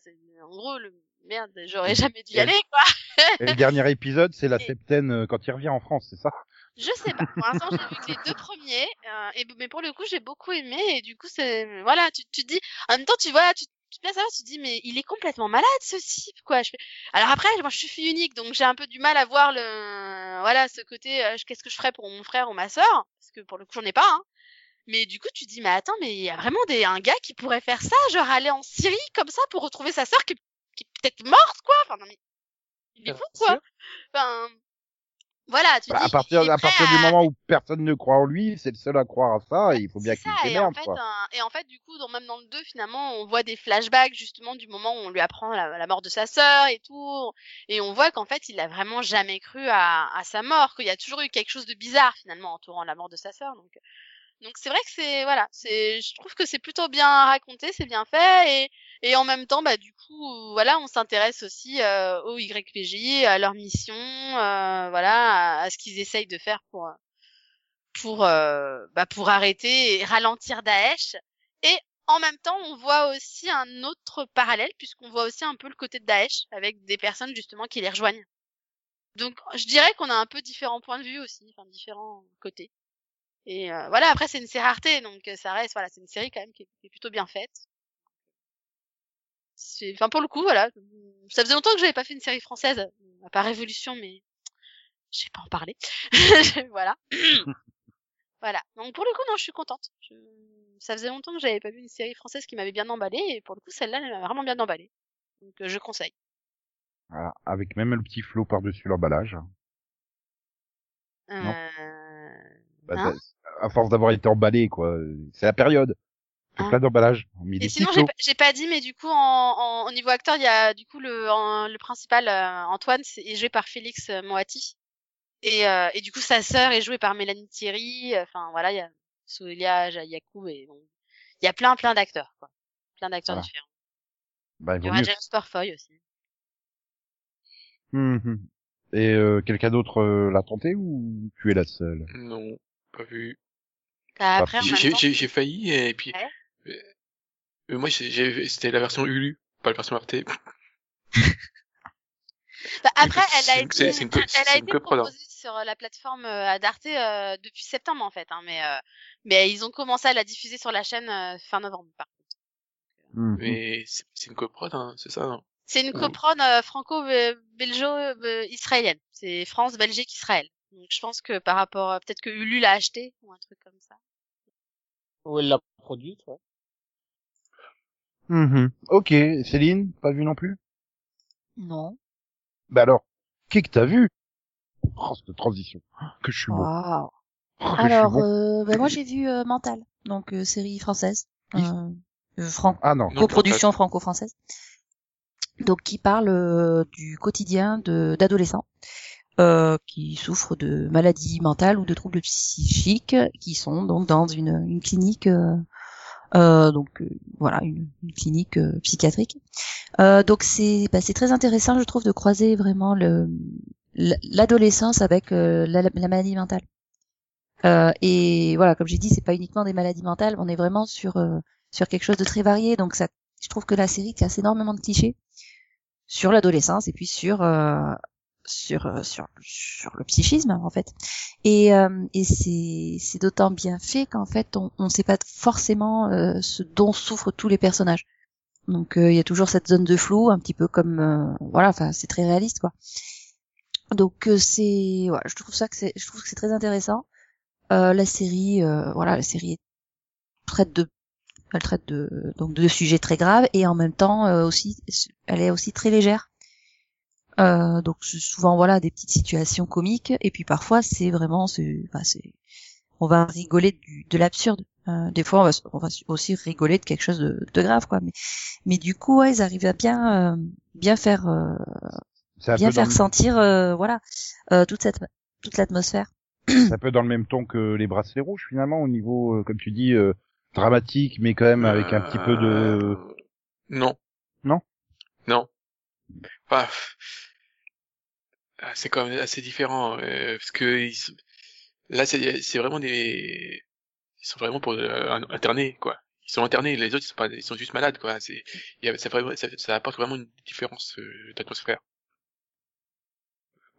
En gros le merde j'aurais jamais dû y aller quoi. Et le dernier épisode, c'est la septaine quand il revient en France, c'est ça? Je sais pas. Pour l'instant, j'ai vu que les deux premiers, euh, et, mais pour le coup, j'ai beaucoup aimé, et du coup, c'est, voilà, tu, tu te dis, en même temps, tu vois, tu, tu te savoir, tu te dis, mais il est complètement malade, ce type, quoi. Je fais... Alors après, moi, je suis fille unique, donc j'ai un peu du mal à voir le, voilà, ce côté, euh, qu'est-ce que je ferais pour mon frère ou ma sœur, parce que pour le coup, j'en ai pas, hein. Mais du coup, tu te dis, mais attends, mais il y a vraiment des, un gars qui pourrait faire ça, genre aller en Syrie, comme ça, pour retrouver sa sœur qui, qui est peut-être morte, quoi. Enfin, non, mais, il est fou, quoi. Enfin, voilà, tu Bah, dis, À partir, à partir à- du moment où personne ne croit en lui, c'est le seul à croire à ça, et il faut bien qu'il et en fait, un- et en fait, du coup, dans, même dans le 2, finalement, on voit des flashbacks, justement, du moment où on lui apprend la, la mort de sa sœur et tout. Et on voit qu'en fait, il a vraiment jamais cru à, à sa mort, qu'il y a toujours eu quelque chose de bizarre, finalement, entourant la mort de sa sœur. Donc, donc c'est vrai que c'est, voilà, c'est, je trouve que c'est plutôt bien raconté, c'est bien fait, et, et en même temps, bah, du coup, voilà, on s'intéresse aussi euh, au YPJ, à leur mission, euh, voilà, à, ce qu'ils essayent de faire pour, pour, euh, bah, pour arrêter et ralentir Daesh. Et en même temps, on voit aussi un autre parallèle, puisqu'on voit aussi un peu le côté de Daesh, avec des personnes justement qui les rejoignent. Donc, je dirais qu'on a un peu différents points de vue aussi, enfin différents côtés. Et euh, voilà, après c'est une série donc euh, ça reste, voilà, c'est une série quand même qui est plutôt bien faite. C'est, enfin pour le coup, voilà, ça faisait longtemps que j'avais pas fait une série française, à part Révolution, mais je sais pas en parler. voilà. voilà. Donc pour le coup, non, je suis contente. Je... Ça faisait longtemps que j'avais pas vu une série française qui m'avait bien emballée, et pour le coup, celle-là, elle m'a vraiment bien emballée. Donc euh, je conseille. Voilà, avec même le petit flot par-dessus l'emballage. Non. Euh... Bah, Hein? à force d'avoir été emballé, quoi. C'est la période. Hein plein d'emballages. Et sinon, j'ai pas- j'ai pas dit, mais du coup, en, en- au niveau acteur, il y a du coup le, en- le principal euh, Antoine, c'est est joué par Félix euh, Moati, et, euh, et du coup sa sœur est jouée par Mélanie Thierry. euh, Enfin voilà, il y a Soulia Yakou et bon, il y a plein plein d'acteurs, quoi, plein d'acteurs Voilà. différents. Bah, il Il y aura. James Porfoy aussi. Mhm. Et euh, quelqu'un d'autre euh, l'a tenté ou tu es la seule? Non, pas vu. Après, en J'ai- même J'ai temps, j'ai- j'ai failli et puis Ouais. Euh, euh, moi j'ai- j'ai- c'était la version Hulu, pas la version Arte. Bah, après, elle a été, une co- elle a été proposée sur euh, la plateforme euh, d'Arte euh, depuis septembre en fait, hein, mais euh, mais ils ont commencé à la diffuser sur la chaîne euh, fin novembre. par contre. Mhm. Mais c'est c'est une coprod, hein, c'est ça. non? C'est une Oui. coprone euh, franco-belgeo-israélienne. C'est France, Belgique, Israël. Donc je pense que par rapport, peut-être que Hulu l'a acheté ou un truc comme ça. Où elle l'a produite, ouais. Mhm. Ok, Céline, pas vu non plus? Non. Bah alors, qui que t'as vu? Oh, cette transition. Que je suis beau. Waouh. Oh, que je suis Alors, bon. euh, bah, moi j'ai vu euh, Mental, donc euh, série française, euh, franco Ah non. Coproduction franco-française. Donc qui parle du quotidien d'adolescents euh, qui souffrent de maladies mentales ou de troubles psychiques, qui sont donc dans une, une clinique, euh, donc euh, voilà, une, une clinique euh, psychiatrique. Euh, donc c'est bah, c'est très intéressant, je trouve, de croiser vraiment le l'adolescence avec euh, la, la maladie mentale. Euh, et voilà, comme j'ai dit, c'est pas uniquement des maladies mentales, on est vraiment sur sur quelque chose de très varié. Donc ça, je trouve que la série casse énormément de clichés sur l'adolescence et puis sur sur euh, sur sur le psychisme en fait. Et euh, et c'est d'autant bien fait qu'en fait on on sait pas forcément euh, ce dont souffrent tous les personnages. Donc euh, il y a toujours cette zone de flou, un petit peu comme euh, voilà, enfin c'est très réaliste quoi. Donc c'est voilà, je trouve ça que c'est je trouve que c'est très intéressant. La série voilà, la série traite de elle traite de donc de sujets très graves et en même temps euh, aussi elle est aussi très légère. Euh, donc c'est souvent voilà des petites situations comiques et puis parfois c'est vraiment c'est enfin, c'est on va rigoler du, de l'absurde. Euh, des fois on va on va aussi rigoler de quelque chose de, de grave quoi mais mais du coup ouais, ils arrivent à bien euh, bien faire euh, bien faire le- sentir euh, voilà euh, toute cette toute l'atmosphère. c'est un peu dans le même ton que les bracelets rouges finalement au niveau, euh, comme tu dis, euh, dramatique, mais quand même avec un petit peu de. Non. Non? Non. Enfin, pff, ah, c'est quand même assez différent euh, parce que ils sont- là c'est c'est vraiment des ils sont vraiment pour euh, interner quoi. Ils sont internés, les autres ils sont pas ils sont juste malades quoi. C'est il y a- ça, ça, ça apporte vraiment une différence euh, d'atmosphère.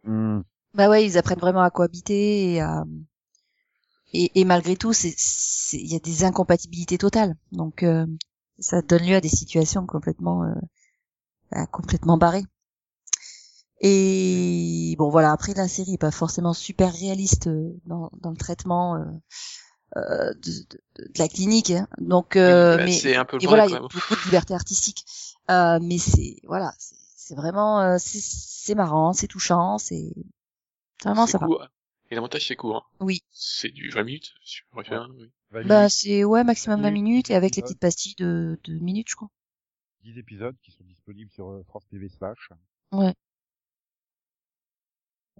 Hmm. Bah ouais, ils apprennent vraiment à cohabiter et à et, et malgré tout, c'est c'est- il y a des incompatibilités totales. Donc euh, ça donne lieu à des situations complètement euh, bah, complètement barrées. Et bon voilà, après la série est pas forcément super réaliste euh, dans, dans le traitement euh, euh, de, de- de la clinique, hein. donc euh, Bah, mais c'est un peu et voilà, il y a beaucoup de liberté artistique. Euh, mais c'est voilà, c'est vraiment euh, c'est c'est marrant, c'est touchant, c'est vraiment ça va. court. Et l'avantage c'est court. hein. Oui. C'est du 20 minutes, je reviens. oui. Bah c'est ouais maximum 20 minutes, minutes et avec les petites pastilles de, de minutes je crois. 10 épisodes qui sont disponibles sur France TV slash. Ouais.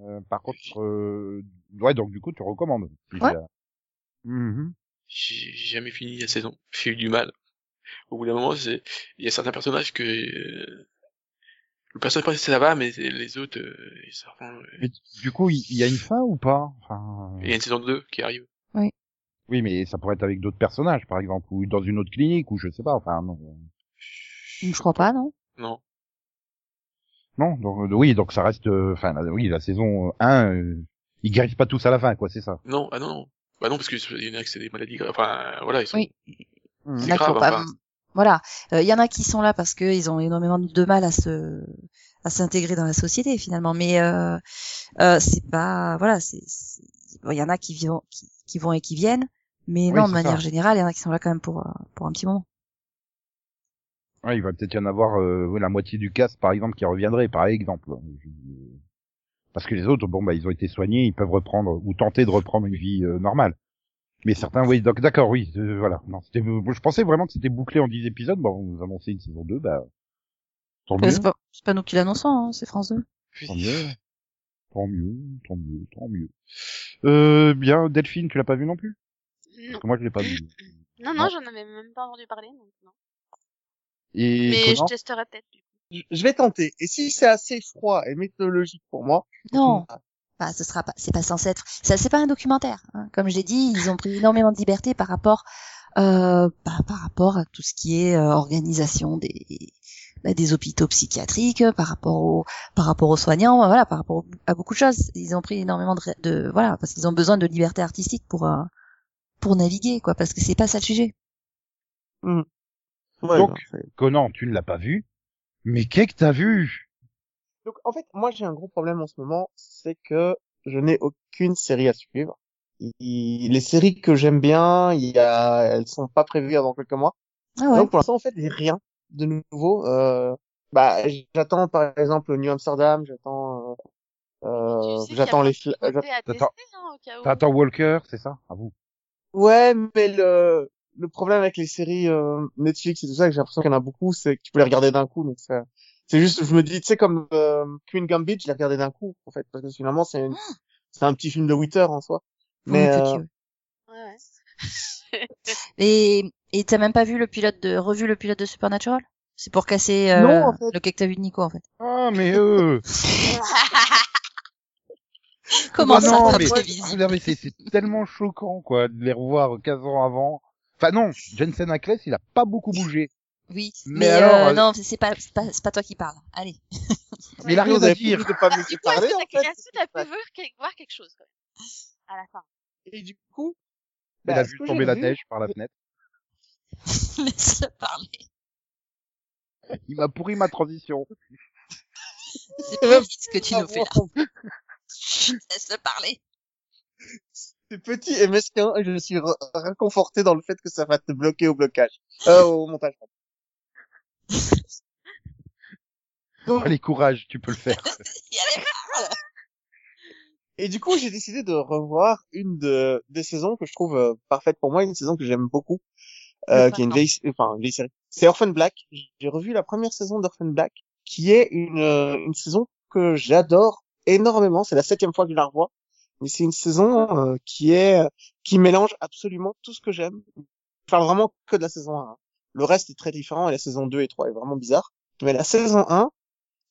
Euh, par contre, euh, ouais, donc du coup, tu recommandes. si Ouais. j'ai- Mhm. J'ai jamais fini la saison. J'ai eu du mal. Au bout d'un moment, c'est il y a certains personnages que euh, le personnage principal ça va, mais les autres, euh, ils sortent. euh, Mais du coup, il y a une fin ou pas? Enfin, Il y a une saison 2 qui arrive. Oui, mais ça pourrait être avec d'autres personnages, par exemple, ou dans une autre clinique, ou je sais pas. Enfin, non. Je crois pas non. Non. Non, donc euh, oui, donc ça reste. euh, Enfin, oui, la saison 1, euh, ils guérissent pas tous à la fin, quoi, c'est ça. Non, ah non, non. Bah non, parce que il y en a qui c'est des maladies graves. Enfin, voilà, ils sont. Oui. C'est Il y en a qui grave, ont pas- enfin. Voilà, Euh, il y en a qui sont là parce qu'ils ont énormément de mal à se à s'intégrer dans la société finalement, mais euh, euh, c'est pas voilà, c'est bon, il y en a qui vivent qui, qui vont et qui viennent, mais Oui, non de manière ça. générale, il y en a qui sont là quand même pour pour un petit moment. Ouais, il va peut-être y en avoir euh, la moitié du cast, par exemple, qui reviendrait, par exemple. Parce que les autres, bon, bah, ils ont été soignés, ils peuvent reprendre ou tenter de reprendre une vie euh, normale. Mais certains, oui, donc d'accord, oui, euh, voilà. Non, c'était, je pensais vraiment que c'était bouclé en 10 épisodes. Bon, on nous annonçait une saison 2, bah, tant Euh, mieux, c'est pas c'est pas nous qui l'annonçons, hein, c'est France 2. tant mieux, tant mieux, tant mieux, tant mieux. Euh, bien, Delphine, tu l'as pas vu non plus? Non, Parce que moi, je l'ai pas vu. non, Non. non, j'en avais même pas entendu parler. Donc non. Et Mais je testerai peut-être. Je vais tenter. Et si c'est assez froid et méthodologique pour moi, Non, Bah, ce sera pas, c'est pas censé être, ça, c'est pas un documentaire. hein. Comme je l'ai dit, ils ont pris énormément de liberté par rapport, euh, bah, par rapport à tout ce qui est euh, organisation des, bah, des hôpitaux psychiatriques, par rapport aux, par rapport aux soignants, voilà, par rapport à beaucoup de choses. Ils ont pris énormément de, de voilà, parce qu'ils ont besoin de liberté artistique pour, euh, pour naviguer, quoi, parce que c'est pas ça le sujet. Ouais, Donc- non, c'est- Conan, tu ne l'as pas vu. Mais qu'est-ce que t'as vu? Donc en fait, moi j'ai un gros problème en ce moment, c'est que je n'ai aucune série à suivre. Les séries que j'aime bien, il y a, elles sont pas prévues avant quelques mois. Ah ouais. Donc pour l'instant en fait, j'ai rien de nouveau. Euh, bah j'attends par exemple New Amsterdam, j'attends, euh, euh, Tu sais j'attends les. plein de fla- nouveautés à tester, Attends. hein, au cas où. T'attends Walker, c'est ça? À vous. Ouais, mais le le problème avec les séries euh, Netflix et tout ça, que j'ai l'impression qu'il y en a beaucoup, c'est que tu peux les regarder d'un coup. Donc ça, c'est juste, je me dis, tu sais, comme euh, Queen Gambit, je l'ai regardé d'un coup, en fait, parce que finalement c'est une- c'est un petit film de 8 heures en soi. Mais Oui, euh, ouais. Ouais, ouais. Et, et t'as même pas vu le pilote de, revu le pilote de Supernatural? C'est pour casser, euh, Non, en fait. le cake que t'as vu de Nico, en fait. Ah, mais eux Comment Ah ça, non, mais, ah, c'est tellement choquant, quoi, de les revoir 15 ans avant. Enfin non, Jensen Ackles, il a pas beaucoup bougé. Oui, Mais mais, alors, euh, euh, non, c'est pas, c'est pas, c'est pas toi qui parles. Allez. Mais il a rien à dire. de pas me laisser Du coup, parler, que en fait. que t'as pu voir, quel- voir quelque chose, quand même À la fin. Et du coup, Il bah, a ce vu tomber la vu, neige par la fenêtre. Laisse-le parler. Il m'a pourri ma transition. C'est pas vite ce que tu nous fais là. Laisse-le parler. C'est petit et mesquin et je suis réconforté dans le fait que ça va te bloquer au blocage, euh, au montage. Donc, Allez, courage, tu peux le faire. Et du coup, j'ai décidé de revoir une de, des saisons que je trouve euh, parfaite pour moi, une saison que j'aime beaucoup, euh, qui est une vieille, enfin, une vieille série. C'est Orphan Black. J'ai revu la première saison d'Orphan Black, qui est une, euh, une saison que j'adore énormément. C'est la septième fois que je la revois. Mais c'est une saison euh, qui est, qui mélange absolument tout ce que j'aime. Je parle vraiment que de la saison 1. hein. Le reste est très différent et la saison 2 et 3 est vraiment bizarre. Mais la saison 1,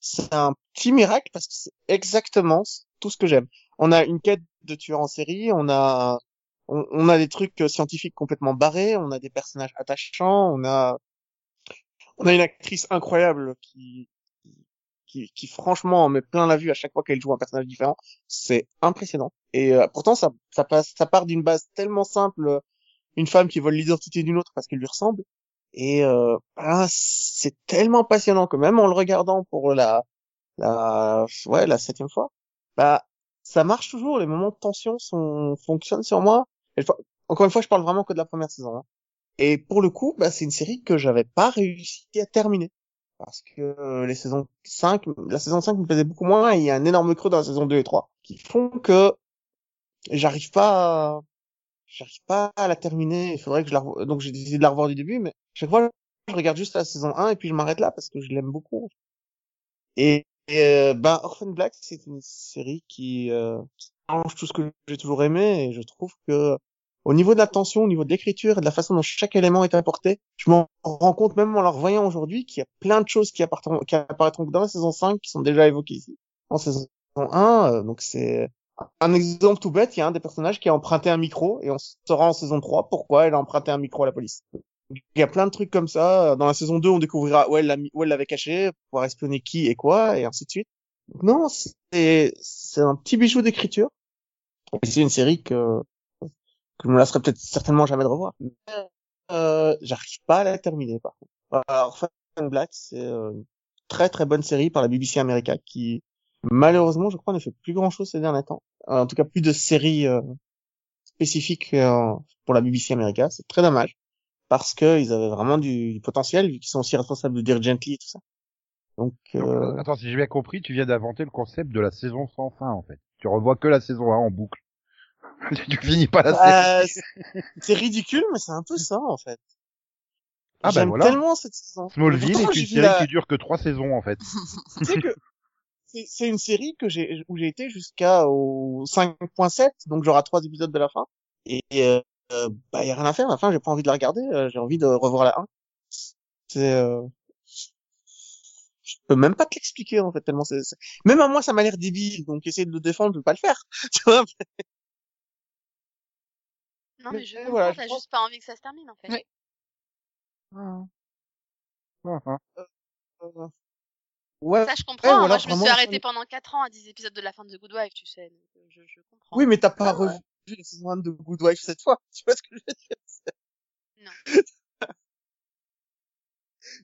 c'est un petit miracle parce que c'est exactement tout ce que j'aime. On a une quête de tueur en série, on a on, on a des trucs euh, scientifiques complètement barrés, on a des personnages attachants, on a on a une actrice incroyable qui qui, qui franchement en met plein la vue à chaque fois qu'elle joue un personnage différent, c'est impressionnant. Et euh, pourtant ça ça passe ça part d'une base tellement simple, euh, une femme qui vole l'identité d'une autre parce qu'elle lui ressemble. Et euh, ah, c'est tellement passionnant que même en le regardant pour la la ouais la septième fois, bah ça marche toujours. Les moments de tension sont fonctionnent sur moi. Encore une fois, je parle vraiment que de la première saison. hein. Et pour le coup, bah c'est une série que j'avais pas réussi à terminer parce que euh, les saisons 5, la saison 5 me plaisait beaucoup moins et il y a un énorme creux dans la saison 2 et 3 qui font que j'arrive pas à... j'arrive pas à la terminer. Il faudrait que je la donc j'ai décidé de la revoir du début mais chaque fois je regarde juste la saison 1 et puis je m'arrête là parce que je l'aime beaucoup. Et, et euh, ben Orphan Black c'est une série qui euh, change tout ce que j'ai toujours aimé et je trouve que au niveau de la tension, au niveau de l'écriture et de la façon dont chaque élément est apporté, je m'en rends compte même en la revoyant aujourd'hui qu'il y a plein de choses qui apparaîtront, qui apparaîtront dans la saison 5 qui sont déjà évoquées ici. En saison 1, euh, donc c'est un exemple tout bête, il y a un des personnages qui a emprunté un micro et on saura en saison 3 pourquoi elle a emprunté un micro à la police. Il y a plein de trucs comme ça. Dans la saison 2, on découvrira où elle l'avait caché, pour pouvoir espionner qui et quoi, et ainsi de suite. Non, c'est, un petit bijou d'écriture. C'est une série que, que je me lasserai peut-être certainement jamais de revoir. Euh, j'arrive pas à la terminer, par contre. Alors, Orphan Black, c'est euh, une très très bonne série par la BBC America qui, malheureusement, je crois, ne fait plus grand chose ces derniers temps. En tout cas, plus de séries euh, spécifiques euh, pour la BBC America. C'est très dommage parce que ils avaient vraiment du, du potentiel vu qu'ils sont aussi responsables de Dear Gently et tout ça. Donc, Donc, euh, Attends, si j'ai bien compris, tu viens d'inventer le concept de la saison sans fin, en fait. Tu revois que la saison 1 en boucle. tu finis pas la bah, série. c'est- ridicule, mais c'est un peu ça en fait. Ah, bah, J'aime voilà. tellement cette saison. Smallville est une série la- qui dure que trois saisons, en fait. tu sais que c'est c'est une série que j'ai où j'ai été jusqu'à au 5.7 donc j'aurai trois épisodes de la fin et euh, bah y a rien à faire à la fin j'ai pas envie de la regarder euh, j'ai envie de revoir la 1 c'est euh, je peux même pas te l'expliquer en fait tellement c'est même à moi ça m'a l'air débile donc essayer de le défendre je vais pas le faire tu vois Non, Mais mais je voilà, t'as juste pas envie que ça se termine, en fait. Oui. Ah, ah. Euh, ouais Ça, je comprends. hein. Moi, je me suis la arrêtée pendant 4 ans à 10 épisodes de la fin de The Good Wife, tu sais. donc, euh, je, je comprends. oui mais t'as pas Ah ouais. revu la saison 1 de Good Wife cette fois tu vois ce que je veux dire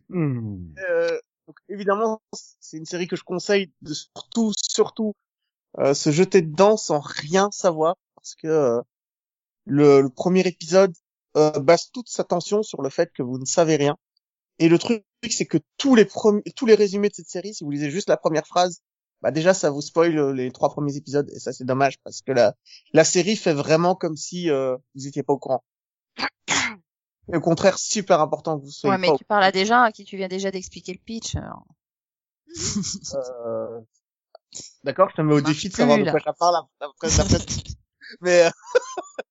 Hmm. Euh, donc évidemment, c'est une série que je conseille de surtout, surtout euh, se jeter dedans sans rien savoir, parce que euh, le, le premier épisode euh, base toute sa tension sur le fait que vous ne savez rien. Et le truc, c'est que tous les premiers, tous les résumés de cette série, si vous lisez juste la première phrase, bah déjà ça vous spoil euh, les trois premiers épisodes, et ça c'est dommage parce que la la série fait vraiment comme si euh, vous étiez pas au courant. Et au contraire, super important que vous soyez Ouais, mais pas au tu parles à des gens à qui tu viens déjà d'expliquer le pitch. alors. Euh, D'accord, je te mets au défi de savoir de quoi je parle après, après. Mais euh,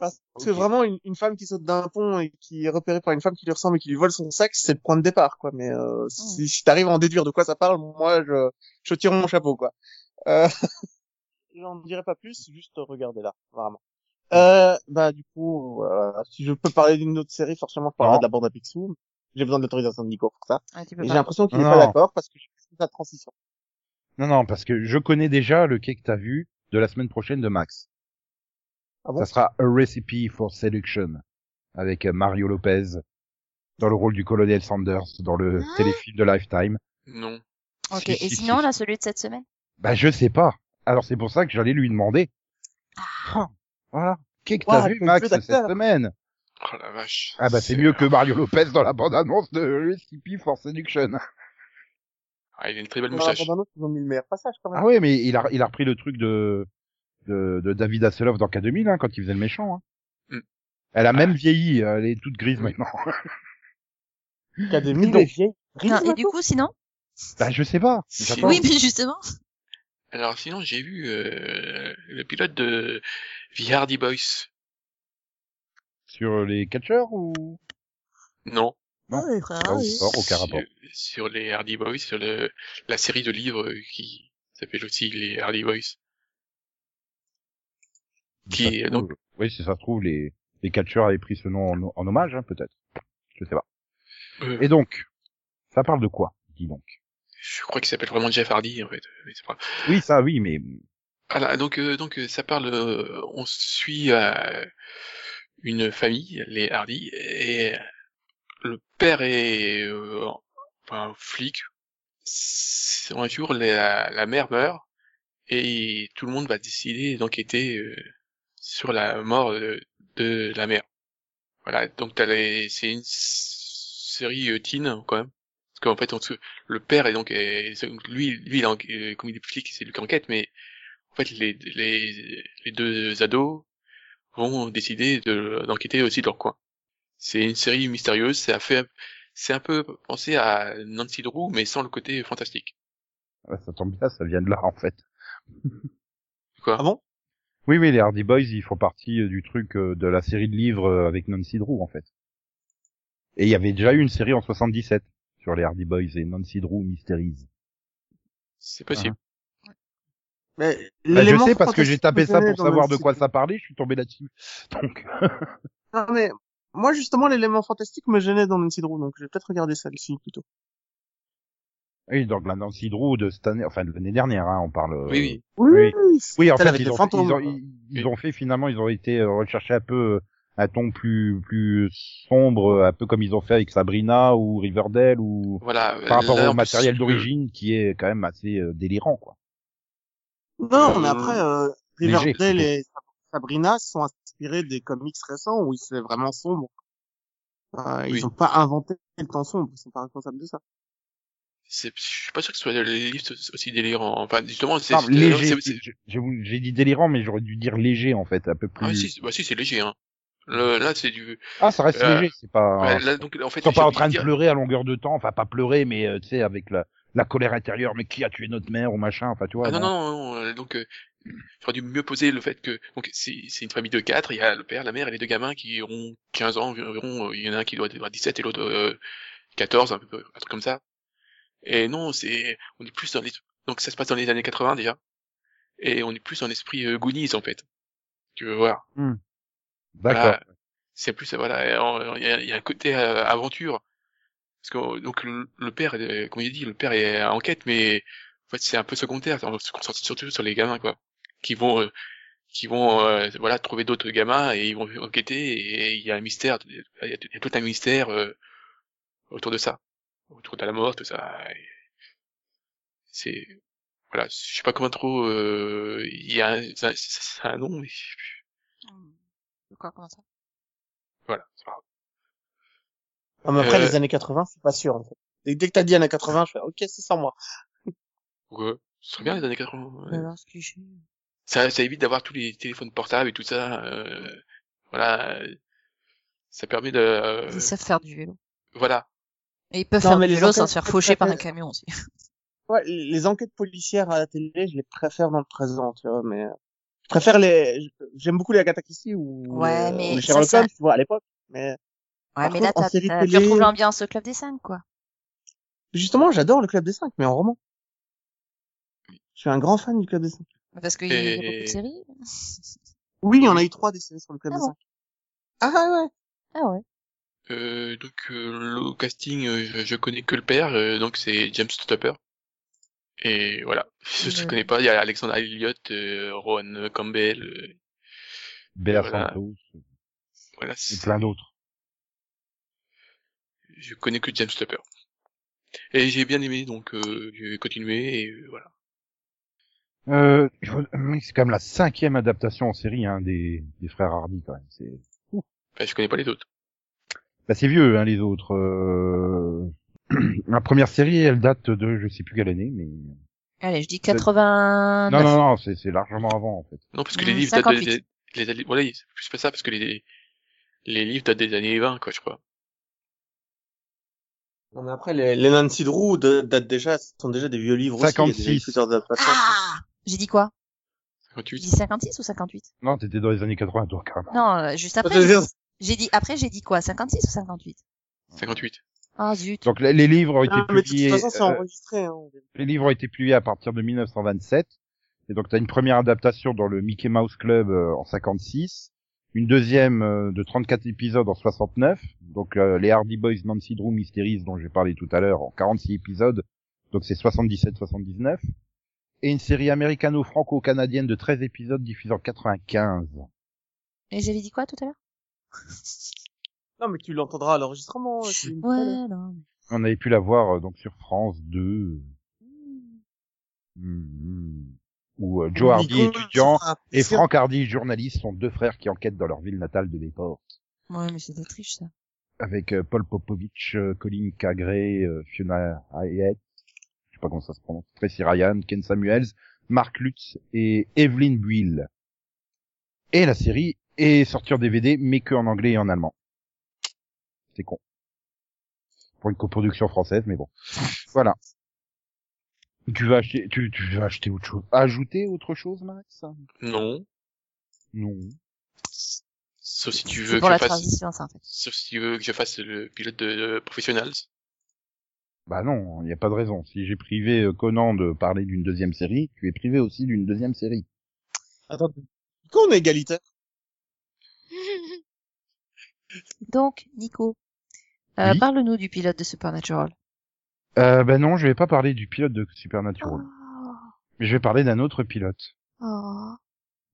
parce que vraiment une, une femme qui saute d'un pont et qui est repérée par une femme qui lui ressemble et qui lui vole son sexe, c'est le point de départ, quoi. Mais euh, si, si t'arrives à en déduire de quoi ça parle, moi je je tire mon chapeau, quoi. Euh... J'en dirai pas plus, juste regardez là, vraiment. Euh, bah du coup, voilà. si je peux parler d'une autre série, forcément je parlerai de la bande à Picsou. J'ai besoin de l'autorisation de Nico pour ça. Ouais, tu peux Et j'ai l'impression qu'il est Non. pas d'accord parce que j'ai sa transition. Non, non, parce que je connais déjà le quai que t'as vu de la semaine prochaine de Max. Ah bon Ça sera A Recipe for Seduction avec euh, Mario Lopez dans le rôle du colonel Sanders dans le Hein téléfilm de Lifetime. Non. Ok. Si, Et si, sinon, si. là, celui de cette semaine? Bah je sais pas. Alors c'est pour ça que j'allais lui demander. Ah, voilà. Qu'est-ce que t'as vu Max cette semaine? Oh la vache. Ah bah c'est mieux que Mario Lopez dans la bande-annonce de Recipe for Seduction. Ah, il a une très belle Dans la moustache. bande-annonce, ils ont mis le meilleur passage quand même. Ah ouais, mais il a il a repris le truc de de, de David Hasselhoff dans K2000 hein, quand il faisait le méchant. Hein. Hmm. Elle a même vieilli, elle est toute grise maintenant. Il y a des mille Donc- vieilles. Grise, Non, Et du coup, sinon? Bah je sais pas. Oui, mais justement. Alors sinon, j'ai vu euh, le pilote de The Hardy Boys. Sur les catcheurs ou? Non. Non. Sort aucun rapport. Sur, sur les Hardy Boys, sur le, la série de livres qui s'appelle aussi les Hardy Boys. Qui donc Oui, si ça se trouve, les, les catcheurs avaient pris ce nom en, en hommage, hein, peut-être. Je sais pas. euh, Et donc, ça parle de quoi Dis donc? je crois qu'il s'appelle vraiment Jeff Hardy en fait. Pas. Oui, ça, oui, mais Voilà, donc euh, donc euh, ça parle. euh, on suit euh, une famille, les Hardy, et le père est euh, enfin flic. Un jour, la, la mère meurt et tout le monde va décider d'enquêter euh, sur la mort de, de la mère. Voilà, donc t'as les, c'est une série euh, teen quand même, parce qu'en fait, on se- le père est donc, est- lui, lui, il enque- euh, comme il est flic, c'est lui qui enquête, mais en fait, les, les, les deux ados vont décider de, d'enquêter aussi de leur coin. C'est une série mystérieuse, c'est un, fait, c'est un peu penser à Nancy Drew, mais sans le côté fantastique. ah, ça tombe bien, ça vient de là, en fait. Quoi? Ah bon? Oui, oui, les Hardy Boys, ils font partie euh, du truc euh, de la série de livres euh, avec Nancy Drew, en fait. Et il y avait déjà eu une série en 77 sur les Hardy Boys et Nancy Drew Mysteries. C'est possible. Mais Bah, je sais parce que j'ai tapé me ça pour savoir de quoi ça parlait, je suis tombé là-dessus. Donc, Non, mais moi, justement, l'élément fantastique me gênait dans Nancy Drew, donc je vais peut-être regarder celle-ci plutôt. Oui, donc la Nancy Drew de cette année, enfin de l'année dernière, hein, on parle. Oui, oui. Oui. Oui, en fait, ils ont, fantômes. ils, ont, ils, ils ont fait finalement, ils ont été euh, rechercher un peu euh, un ton plus plus sombre, euh, un peu comme ils ont fait avec Sabrina ou Riverdale ou Voilà. par rapport au matériel d'origine qui est quand même assez euh, délirant, quoi. Non, mais après, euh, Riverdale et Sabrina sont inspirés des comics récents où c'est vraiment sombre. Euh, Oui. Ils ont pas inventé le temps sombre, ils sont pas responsables de ça. C'est, je suis pas sûr que ce soit les livres aussi délirants. Enfin, justement, c'est, c'est- léger. j'ai- dit délirant, mais j'aurais dû dire léger en fait, un peu plus. Ah, si, bah, si, c'est léger, hein. Le- là, c'est du, Ah, ça reste Euh, léger, c'est pas. ouais, là, donc, en fait, Ils sont pas en train de dire- pleurer à longueur de temps, enfin pas pleurer, mais euh, tu sais avec la, la colère intérieure, mais qui a tué notre mère ou machin, enfin tu vois. Ah, non, non. non, non, euh, donc, euh, j'aurais dû mieux poser le fait que, donc, c'est, c'est une famille de quatre, il y a le père, la mère et les deux gamins qui ont 15 ans environ, euh, il y en a un qui doit avoir 17 et l'autre, euh, 14, un, peu, un truc comme ça. Et non, c'est, on est plus dans les, donc ça se passe dans les années 80 déjà. Et on est plus en esprit euh, Goonies en fait. Tu veux voir. D'accord. Voilà. C'est plus, voilà, il y a, il y a un côté euh, aventure. Parce que, donc, le, le père, est- comme il dit, le père est en quête, mais, en fait, c'est un peu secondaire. On se concentre surtout sur les gamins, quoi. Qui vont, euh, qui vont, euh, voilà, trouver d'autres gamins et ils vont enquêter et il y a un mystère, il y y a tout un mystère, euh, autour de ça. Autour de la mort, tout ça. Et C'est, voilà, je sais pas comment trop, euh, il y a un, c'est un- c'est un nom, mais, Quoi, comment ça? Voilà, c'est pas grave. Non, mais après, Euh, les années 80, c'est pas sûr, en fait. Dès, dès que t'as dit années 80, je fais, ok, c'est sans moi. Ouais, ce serait bien les années 80. ouais. Alors, ce cliché. ça, ça évite d'avoir tous les téléphones portables et tout ça. euh, voilà, euh, ça permet de, euh, Ils savent faire du vélo. voilà, Et ils peuvent Non, faire mais du sans se faire faucher par un camion aussi. Ouais, les enquêtes policières à la télé, je les préfère dans le présent, tu vois, mais je préfère les, j'aime beaucoup les Agatha Christie ou Ouais, les, mais ou les Sherlock ça- Holmes, tu vois, à l'époque. Mais Ouais, Par mais là, contre, en t'as, série t'as- tu télé- retrouves l'ambiance au Club des Cinq, quoi. justement, j'adore le Club des Cinq, mais en roman. Je suis un grand fan du Club des Cinq. Parce qu'il y a Et- beaucoup de séries. Oui, on a eu trois décennies sur le Club Ah des bon? Cinq. Ah ouais. Ah ouais. Euh, donc euh, le casting, euh, je, je connais que le père, euh, donc c'est James Tupper. Et voilà, je ne Ouais. connais pas. Il y a Alexandre Elliott, euh, Rowan Campbell, euh, Bella Voilà. Santos voilà. et c'est- plein d'autres. Je connais que James Tupper. Et j'ai bien aimé, donc euh, j'ai continué et euh, voilà. Euh, c'est quand même la cinquième adaptation en série hein, des, des frères Hardy quand même. C'est Enfin, je connais pas les autres. Bah, c'est vieux hein, les autres. Euh... la première série elle date de je sais plus quelle année mais Allez, je dis 89. non non non c'est c'est largement avant en fait. Non, parce que les livres datent 58. des, les, les, voilà, c'est plus pas ça, parce que les, les livres datent des années 20, quoi, je crois. Non, mais après, les, les Nancy Drew de- datent déjà, sont déjà des vieux livres aussi. il y a déjà eu 56. plusieurs adaptations. Ah J'ai dit quoi? J'ai 58. dit 56 ou 58 Non t'étais dans les années 80 toi carrément. Non, euh, juste après. J'ai J'ai dit, après, j'ai dit quoi 56 ou 58 58. Ah zut. Donc les, les livres ont été Ah, mais de toute publiés. façon, c'est euh, enregistré. Hein. les livres ont été publiés à partir de 1927. Et donc, tu as une première adaptation dans le Mickey Mouse Club euh, en 56, une deuxième euh, de 34 épisodes en 69, donc euh, les Hardy Boys Nancy Drew Mysteries dont j'ai parlé tout à l'heure en 46 épisodes, donc c'est 77-79, et une série américano-franco-canadienne de 13 épisodes diffusée en 95. Et j'avais dit quoi tout à l'heure? Non, mais tu l'entendras à l'enregistrement. euh, Ouais, non. On avait pu la voir euh, donc sur France 2, Mhm. où euh, Joe Hardy, Nico étudiant, et sûr- Frank Hardy, journaliste, sont deux frères qui enquêtent dans leur ville natale de Bayport. Ouais, mais c'est des triches, ça. avec euh, Paul Popovich, euh, Colin Cagray, euh, Fiona Hayet, je sais pas comment ça se prononce, Tracy Ryan, Ken Samuels, Mark Lutz et Evelyn Buell. Et la série est sortie en DVD, mais que en anglais et en allemand. C'est con. Pour une coproduction française, mais bon. Voilà. Tu vas acheter, tu, tu vas acheter autre chose. Ajouter autre chose, Max? Non. Non. Sauf si tu veux pour que la je fasse, transition, ça, en fait. sauf si tu veux que je fasse le pilote de, de Professionals. Bah non, il n'y a pas de raison. Si j'ai privé euh, Conan de parler d'une deuxième série, tu es privé aussi d'une deuxième série. Attends, quand on est égalitaire Donc, Nico, euh, Oui parle-nous du pilote de Supernatural. Euh, bah non, je vais pas parler du pilote de Supernatural. Oh, Mais je vais parler d'un autre pilote. oh.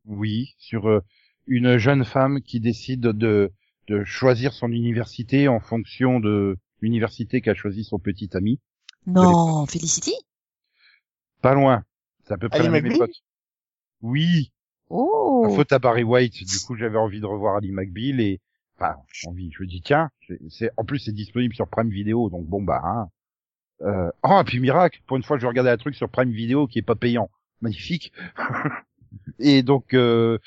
Oui, sur euh, une jeune femme qui décide de, de choisir son université en fonction de l'université qu'a choisi son petit ami. Non, Felicity? Pas loin. C'est à peu près Ali la même époque. Oui, Oh la faute à Barry White. Du coup, j'avais envie de revoir Ali McBeal et enfin envie. Je me dis tiens, c'est- en plus c'est disponible sur Prime Video, donc bon bah. Hein. Euh... Oh et puis miracle, pour une fois je regardais un truc sur Prime Video qui est pas payant, magnifique. et donc euh...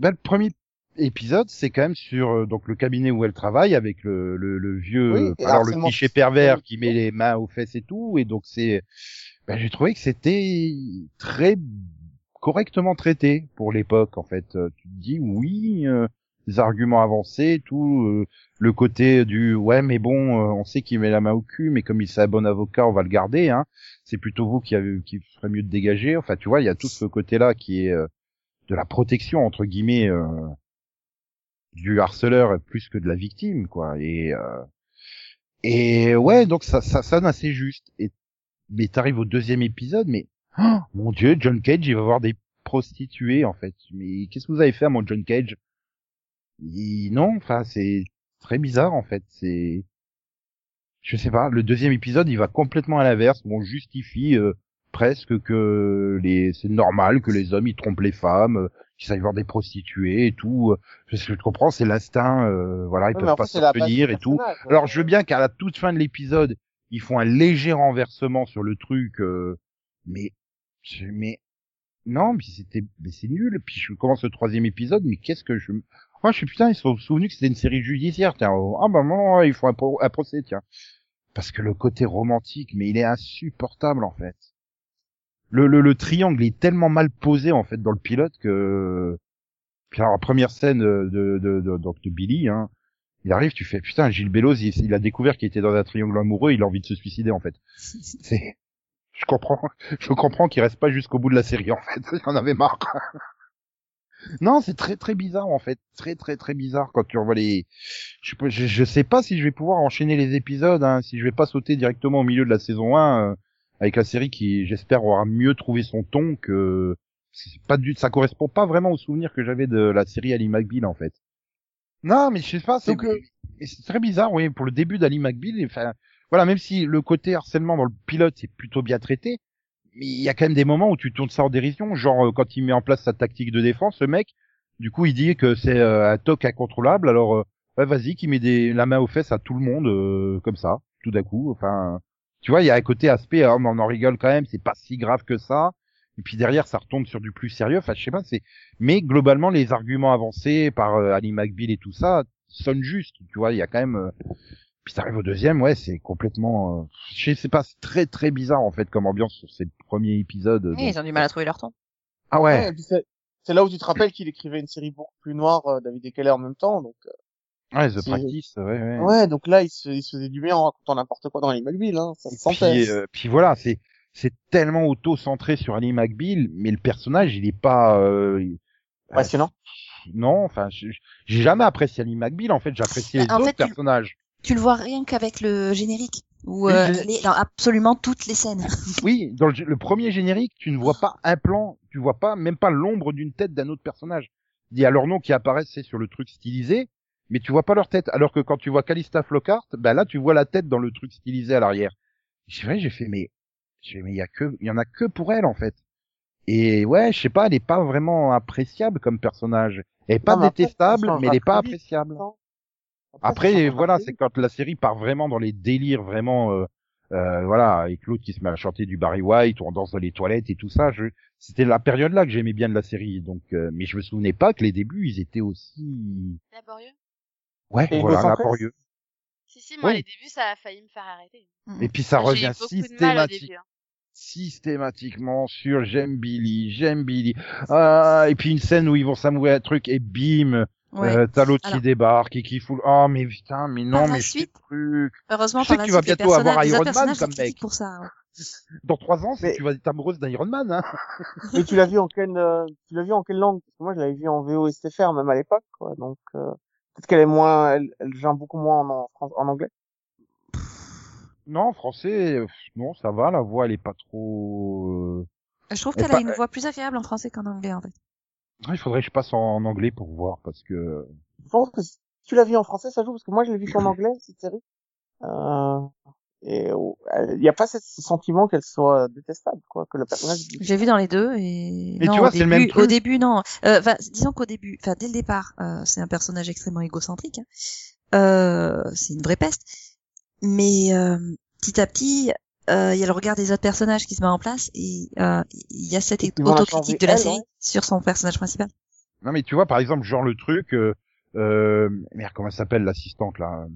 ben, le premier épisode c'est quand même sur euh, donc le cabinet où elle travaille avec le le, le vieux Oui, euh, alors le cliché pervers qui met les mains aux fesses et tout et donc c'est ben, j'ai trouvé que c'était très correctement traité pour l'époque en fait. Euh, Tu te dis oui, euh, les arguments avancés, tout euh, le côté du ouais mais bon, euh, on sait qu'il met la main au cul, mais comme il c'est un bon avocat, on va le garder. Hein. C'est plutôt vous qui, avez, qui ferait mieux de dégager. Enfin, tu vois, il y a tout ce côté-là qui est euh, de la protection entre guillemets euh, du harceleur plus que de la victime, quoi. Et euh, et ouais, donc ça ça sonne assez juste. Et mais t'arrives au deuxième épisode, mais oh, mon dieu, John Cage, il va voir des prostituées en fait. Mais qu'est-ce que vous avez fait mon John Cage? Non, enfin c'est très bizarre en fait. C'est je sais pas. Le deuxième épisode, il va complètement à l'inverse. On justifie euh, presque que les c'est normal que les hommes ils trompent les femmes, euh, qu'ils aillent voir des prostituées et tout. Je, je comprends, c'est l'instinct. euh, voilà, ils Ouais, mais peuvent en pas s'abstenir et tout. Alors je veux bien qu'à la toute fin de l'épisode, ils font un léger renversement sur le truc, euh, mais mais non, puis c'était mais c'est nul. Puis je commence le troisième épisode, mais qu'est-ce que je moi je suis putain ils se sont souvenus que c'était une série judiciaire. Tiens, ah bah non, ils font un, pro- un procès tiens. Parce que le côté romantique, mais il est insupportable en fait. Le, le, le triangle est tellement mal posé en fait dans le pilote que puis alors, la première scène de, de, de, de- de Billy, hein, il arrive, tu fais putain, Gilles Belloz, il, il a découvert qu'il était dans un triangle amoureux, il a envie de se suicider en fait. C'est, je comprends, je comprends qu'il reste pas jusqu'au bout de la série en fait, il en avait marre. Non, c'est très très bizarre en fait, très très très bizarre quand tu revois les. Je, je, je sais pas si je vais pouvoir enchaîner les épisodes, hein, si je vais pas sauter directement au milieu de la saison 1 euh, avec la série qui, j'espère, aura mieux trouvé son ton que. C'est pas du, ça correspond pas vraiment au souvenir que j'avais de la série Ali McBeal en fait. Non, mais je sais pas, c'est mais c'est très bizarre, oui, pour le début d'Ali McBeal. Enfin, voilà, même si le côté harcèlement dans le pilote c'est plutôt bien traité, il y a quand même des moments où tu tournes ça en dérision, genre euh, quand il met en place sa tactique de défense, ce mec, du coup il dit que c'est euh, un toc incontrôlable, alors ouais, vas-y, qui met des, la main aux fesses à tout le monde comme ça, tout d'un coup. Enfin, tu vois, il y a un côté aspect, mais on en rigole quand même, c'est pas si grave que ça. Et puis derrière, ça retombe sur du plus sérieux. Enfin, je sais pas, c'est. Mais globalement, les arguments avancés par euh, Ali McBeal et tout ça sonnent justes. Tu vois, il y a quand même. euh, Puis t'arrives au deuxième, ouais, c'est complètement. euh, Je sais pas, c'est très très bizarre en fait comme ambiance sur ces premiers épisodes. Oui, donc- ils ont du mal à trouver leur ton. Ah Ouais, c'est c'est là où tu te rappelles qu'il écrivait une série beaucoup plus noire, euh, David et Keller en même temps. Donc Ouais, The Practice, ouais, ouais. ouais, donc là il se, il se faisait du bien en racontant n'importe quoi dans les McBeal, hein, ça se sentait. Puis, euh, puis voilà, c'est c'est tellement auto-centré sur Ali McBeal, mais le personnage, il est pas. euh, Passionnant. Non, enfin, j'ai jamais apprécié Ali McBeal. En fait, j'apprécie les Bah, en autres fait, personnages. Tu le vois rien qu'avec le générique, Oui, euh, absolument toutes les scènes. Oui, dans le, le premier générique, tu ne vois pas un plan, tu vois pas même pas l'ombre d'une tête d'un autre personnage. Il y a leur nom qui apparaissent, c'est sur le truc stylisé, mais tu vois pas leur tête. Alors que quand tu vois Calista Flockhart, ben là, tu vois la tête dans le truc stylisé à l'arrière. C'est vrai, j'ai fait, mais, j'ai fait, mais il y a que, il y en a que pour elle, en fait. Et ouais, je sais pas, elle est pas vraiment appréciable comme personnage. Elle est pas Non, mais après, détestable, mais elle est pas appréciable. Après, voilà, c'est quand la série part vraiment dans les délires, vraiment, euh, euh, voilà, avec l'autre qui se met à chanter du Barry White, ou on danse dans les toilettes et tout ça. Je... C'était la période là que j'aimais bien de la série, donc, euh, mais je me souvenais pas que les débuts ils étaient aussi, Laborieux. ouais, Et voilà, laborieux. Si, si, moi, Oui. les débuts, ça a failli me faire arrêter. Et puis ça revient hein. systématiquement sur j'aime Billy, j'aime Billy. Ah, et puis une scène où ils vont s'amourer un truc et bim, Ouais. euh, t'as l'autre qui débarque et qui fout. Oh mais putain, mais non, Par mais je truc. Heureusement, Je sais par que tu vas bientôt avoir Iron Man comme mec. pour ça. ouais. Dans trois ans, Mais- tu vas être amoureuse d'Iron Man, hein. Mais tu l'as vu en quelle, euh, tu l'as vu en quelle langue? Parce que moi, je l'avais vu en VO et STFR même à l'époque, quoi. Donc euh, peut-être qu'elle est moins, elle, elle gêne beaucoup moins en, en, en anglais. Non, en français, non, ça va, la voix, elle est pas trop... euh, Je trouve qu'elle pas- a une voix plus agréable en français qu'en anglais, en fait. Ah, Il faudrait que je passe en, anglais pour voir, parce que... Je pense que si tu l'as vu en français, ça joue parce que moi, je l'ai vu qu'en anglais cette série. Euh, et il n'y a pas ce sentiment qu'elle soit détestable, quoi, que le personnage. J'ai vu dans les deux et Mais non, tu vois, au c'est le début, même truc. au début non. Euh, Enfin, disons qu'au début, enfin dès le départ, euh, c'est un personnage extrêmement égocentrique. hein. Euh, c'est une vraie peste. Mais euh, petit à petit, euh, il y a le regard des autres personnages qui se met en place et euh, il y a cette autocritique de la elle, série ouais. sur son personnage principal. Non, mais tu vois, par exemple, genre le truc... Euh, euh, merde, comment elle s'appelle l'assistante, là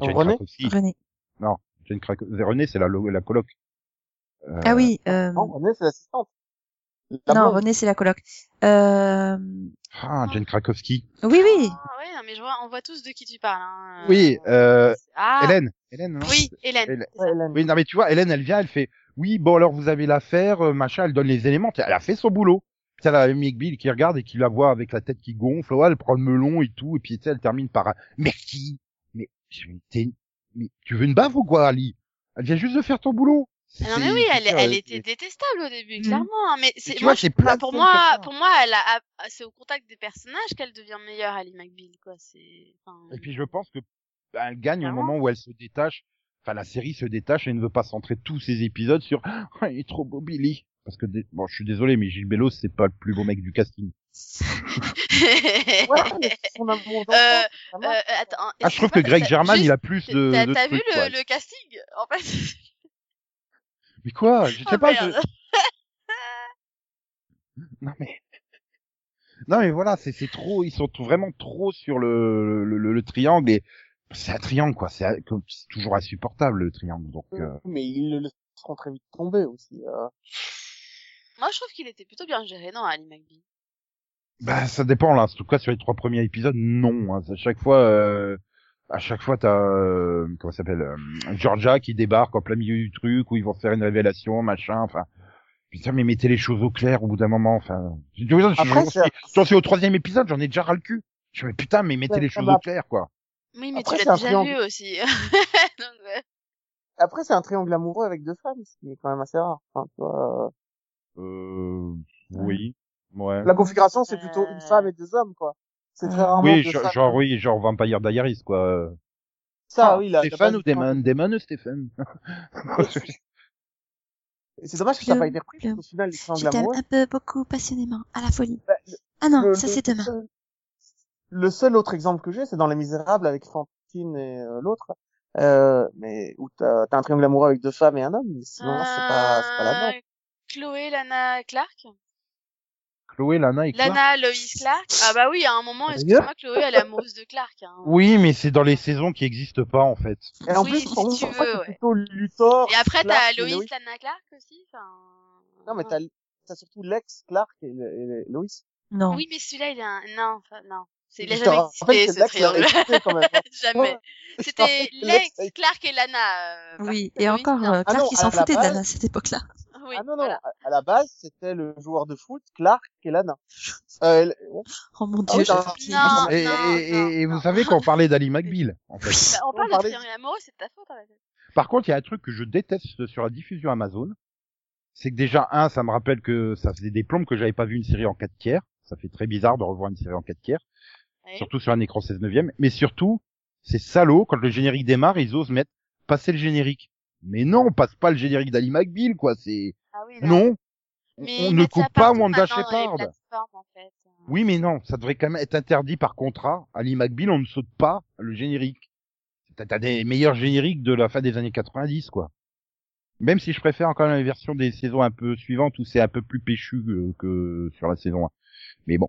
Jane René? Krakowski. René. Jane Krakowski. René, c'est la, la coloc. Euh, Ah oui. Euh, Non, René, c'est l'assistante. La non. René, c'est la coloc. Euh... Ah, Jen Krakowski. Oui, oui. Ah ouais, non, mais je vois, on voit tous de qui tu parles. Hein. Oui, euh, Ah, Hélène. Hélène, non oui, Hélène. Hélène. Ouais. Oui, non, mais tu vois, Hélène, elle vient, elle fait, oui, bon, alors vous avez l'affaire, euh, machin, elle donne les éléments, elle a fait son boulot. Puis t'as la Mick Bill qui regarde et qui la voit avec la tête qui gonfle, ouais, elle prend le melon et tout, et puis tu sais, elle termine par un, merci. Mais, mais tu veux une baffe ou quoi, Ali? Elle vient juste de faire ton boulot. Ah Non mais oui, elle, elle euh, était détestable au début, Mhm. clairement. hein, Mais c'est tu moi, vois, c'est je- plein de pour moi, pour moi, elle a, a- c'est au contact des personnages qu'elle devient meilleure, Ali McBeal, quoi. C'est. enfin, Et puis je pense que bah, elle gagne au moment où elle se détache. Enfin, la série se détache et ne veut pas centrer tous ses épisodes sur Ah, il est trop beau Billy. Parce que bon, je suis désolé, mais Gilles Bellos c'est pas le plus beau mec du casting. Ouais, mais son amour Euh, Euh, attends, Ah, je trouve que Greg German, il a plus de. T'as de t'as vu trucs, le, le casting En fait? Mais quoi? Je sais Oh, pas. merde. je- Non mais. Non mais voilà, c'est c'est trop. Ils sont vraiment trop sur le le, le, le triangle et c'est un triangle quoi. C'est toujours insupportable le triangle. Donc. euh, Mais ils le laisseront très vite tomber aussi. euh. Moi, je trouve qu'il était plutôt bien géré, non, Ali McBeal. Bah, ça dépend là. En tout cas, sur les trois premiers épisodes, non. hein. À chaque fois, euh, à chaque fois, t'as euh, comment ça s'appelle euh, Georgia qui débarque en plein milieu du truc où ils vont faire une révélation, machin. Enfin, putain, mais mettez les choses au clair au bout d'un moment. Enfin, j'en c'est- suis- au troisième épisode, j'en ai déjà ras le cul. Je me dis, putain, mais mettez Ouais, les choses au clair, quoi. Oui, mais Après, tu l'as déjà triangle. vu aussi. Donc, ouais. Après, c'est un triangle amoureux avec deux femmes, ce qui est quand même assez rare. Enfin, tu vois, euh, Euh, oui, ouais. La configuration, c'est plutôt Euh. une femme et deux hommes, quoi. C'est très Euh. rarement Oui, genre, oui, genre Vampire Diaries, quoi. Ça, oui, là. Stéphane ou Damon? Damon ou Stéphane? C'est dommage que ça n'a pas été repris, parce qu'au final, les triangles un peu, beaucoup, passionnément, à la folie. bah, le- Ah non, le- ça c'est demain. seul- Le seul autre exemple que j'ai, c'est dans Les Misérables avec Fantine et euh, l'autre, euh, mais où t'as as un triangle amoureux avec deux femmes et un homme, mais sinon c'est pas c'est pas la Euh, Chloé, Lana, Clark? Chloé, Lana et Clark. Lana, Lois, Clark. Ah bah oui, à un moment, excuse-moi, Chloé, elle est amoureuse de Clark. Hein. Oui, mais c'est dans les saisons qui existent pas, en fait. Et en Oui, plus, si tu veux, ouais. plutôt Luthor. Et après, t'as et Lois. Lana, Clark aussi. Enfin... Non, mais t'as t'as surtout Lex, Clark et, et Lois. Non. Oui, mais celui-là, il est un... Non, enfin, non. C'est- Il a te jamais existé, que ce triangle. existé quand même. hein. jamais. C'était Lex, Clark et Lana. euh, Oui, et encore, euh, Ah Clark, non, il s'en foutait de Lana à cette époque-là. Oui, ah non, non, voilà. à- la base, c'était le joueur de foot, Clark et Lana. Euh. Oh mon Ah dieu, oui, je non, suis non, pliée. Et, non, et, non, et, et non. vous savez qu'on parlait d'Ali McBeal, en fait. Bah, on parle de parlait- triangle amoureux, c'est de ta faute. Par contre, il y a un truc que je déteste sur la diffusion Amazon. C'est que déjà, un, ça me rappelle que ça faisait des plombes que j'avais pas vu une série en 4 tiers. Ça fait très bizarre de revoir une série en 4 tiers. Surtout sur un écran 16 neuvième. Mais surtout, c'est salaud, quand le générique démarre, ils osent mettre passer le générique. Mais non, on passe pas le générique d'Ali McBeal, quoi. C'est, Ah oui, non. On, Mais on ils ne coupe pas Wanda Shepard. en fait. Oui, mais non, ça devrait quand même être interdit par contrat. Ali McBeal, on ne saute pas le générique. T'as des meilleurs génériques de la fin des années 90, quoi. Même si je préfère encore la version des saisons un peu suivantes où c'est un peu plus péchu euh, que sur la saison 1. Mais bon.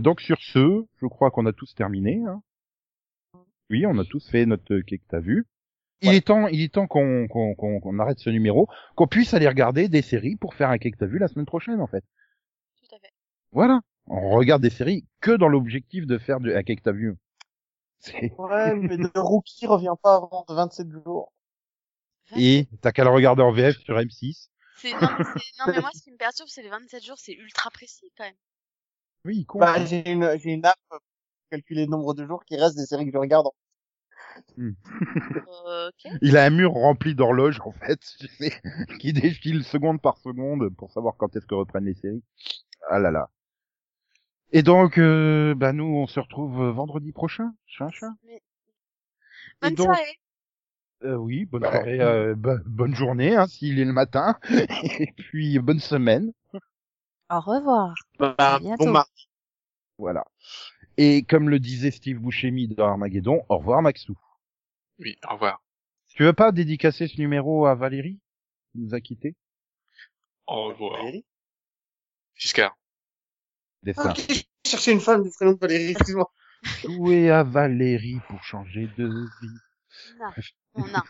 Donc sur ce, je crois qu'on a tous terminé. hein. Oui, on a tous fait notre quai que t'as vu. Il est temps, il est temps qu'on qu'on qu'on arrête ce numéro, qu'on puisse aller regarder des séries pour faire un quai que t'as vu la semaine prochaine en fait. Tout à fait. Voilà. On regarde des séries que dans l'objectif de faire du, un quai que t'as vu. C'est- Ouais, mais le rookie revient pas avant de 27 jours. Et t'as qu'à le regarder en VF sur M6. C'est- Non, mais non, mais moi, ce qui me perturbe, c'est les 27 jours, c'est ultra précis, quand même. Oui, con. Bah, j'ai une, j'ai une app calculer le nombre de jours qui restent des séries que je regarde. Ok. Il a un mur rempli d'horloges, en fait, qui défile seconde par seconde pour savoir quand est-ce que reprennent les séries. Ah là là. Et donc, euh, bah nous, on se retrouve euh, vendredi prochain, chat, chat. Et Bonne donc- soirée. Euh, oui, bonne Ouais. soirée, euh, bo- bonne journée, hein, s'il est le matin. Et puis, bonne semaine. Au revoir. Bah, À bientôt. bon mardi. Voilà. Et comme le disait Steve Buscemi dans Armageddon, au revoir Maxou. Oui, au revoir. Tu veux pas dédicacer ce numéro à Valérie qui nous a quittés Au revoir. Valérie? Giscard. Destin. Ok, je cherchais une femme du prénom de Valérie, excuse-moi. Jouer à Valérie pour changer de vie. Non, non, non,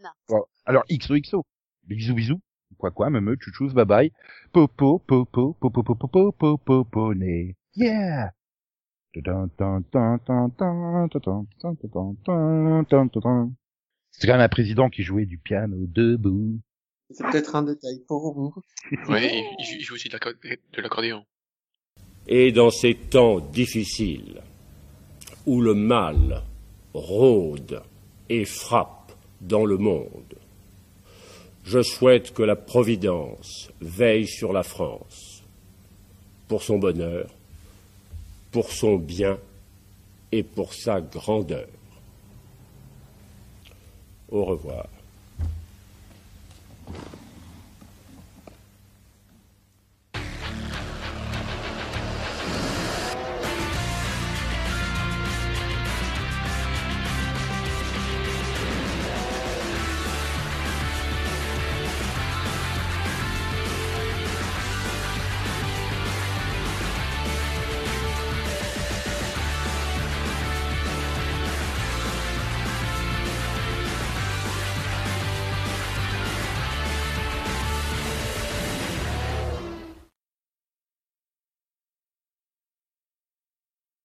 non. Bon, alors XOXO. Bisous bisous quoi quoi, me chouchous, bye bye, popo, popo, popo, popo, popo, popo. Yeah! C'était quand même un président qui jouait du piano debout. C'est peut-être un détail pour vous. Oui, il joue aussi de l'accordéon. Et dans ces temps difficiles, où le mal rôde et frappe dans le monde, je souhaite que la Providence veille sur la France pour son bonheur, pour son bien et pour sa grandeur. Au revoir.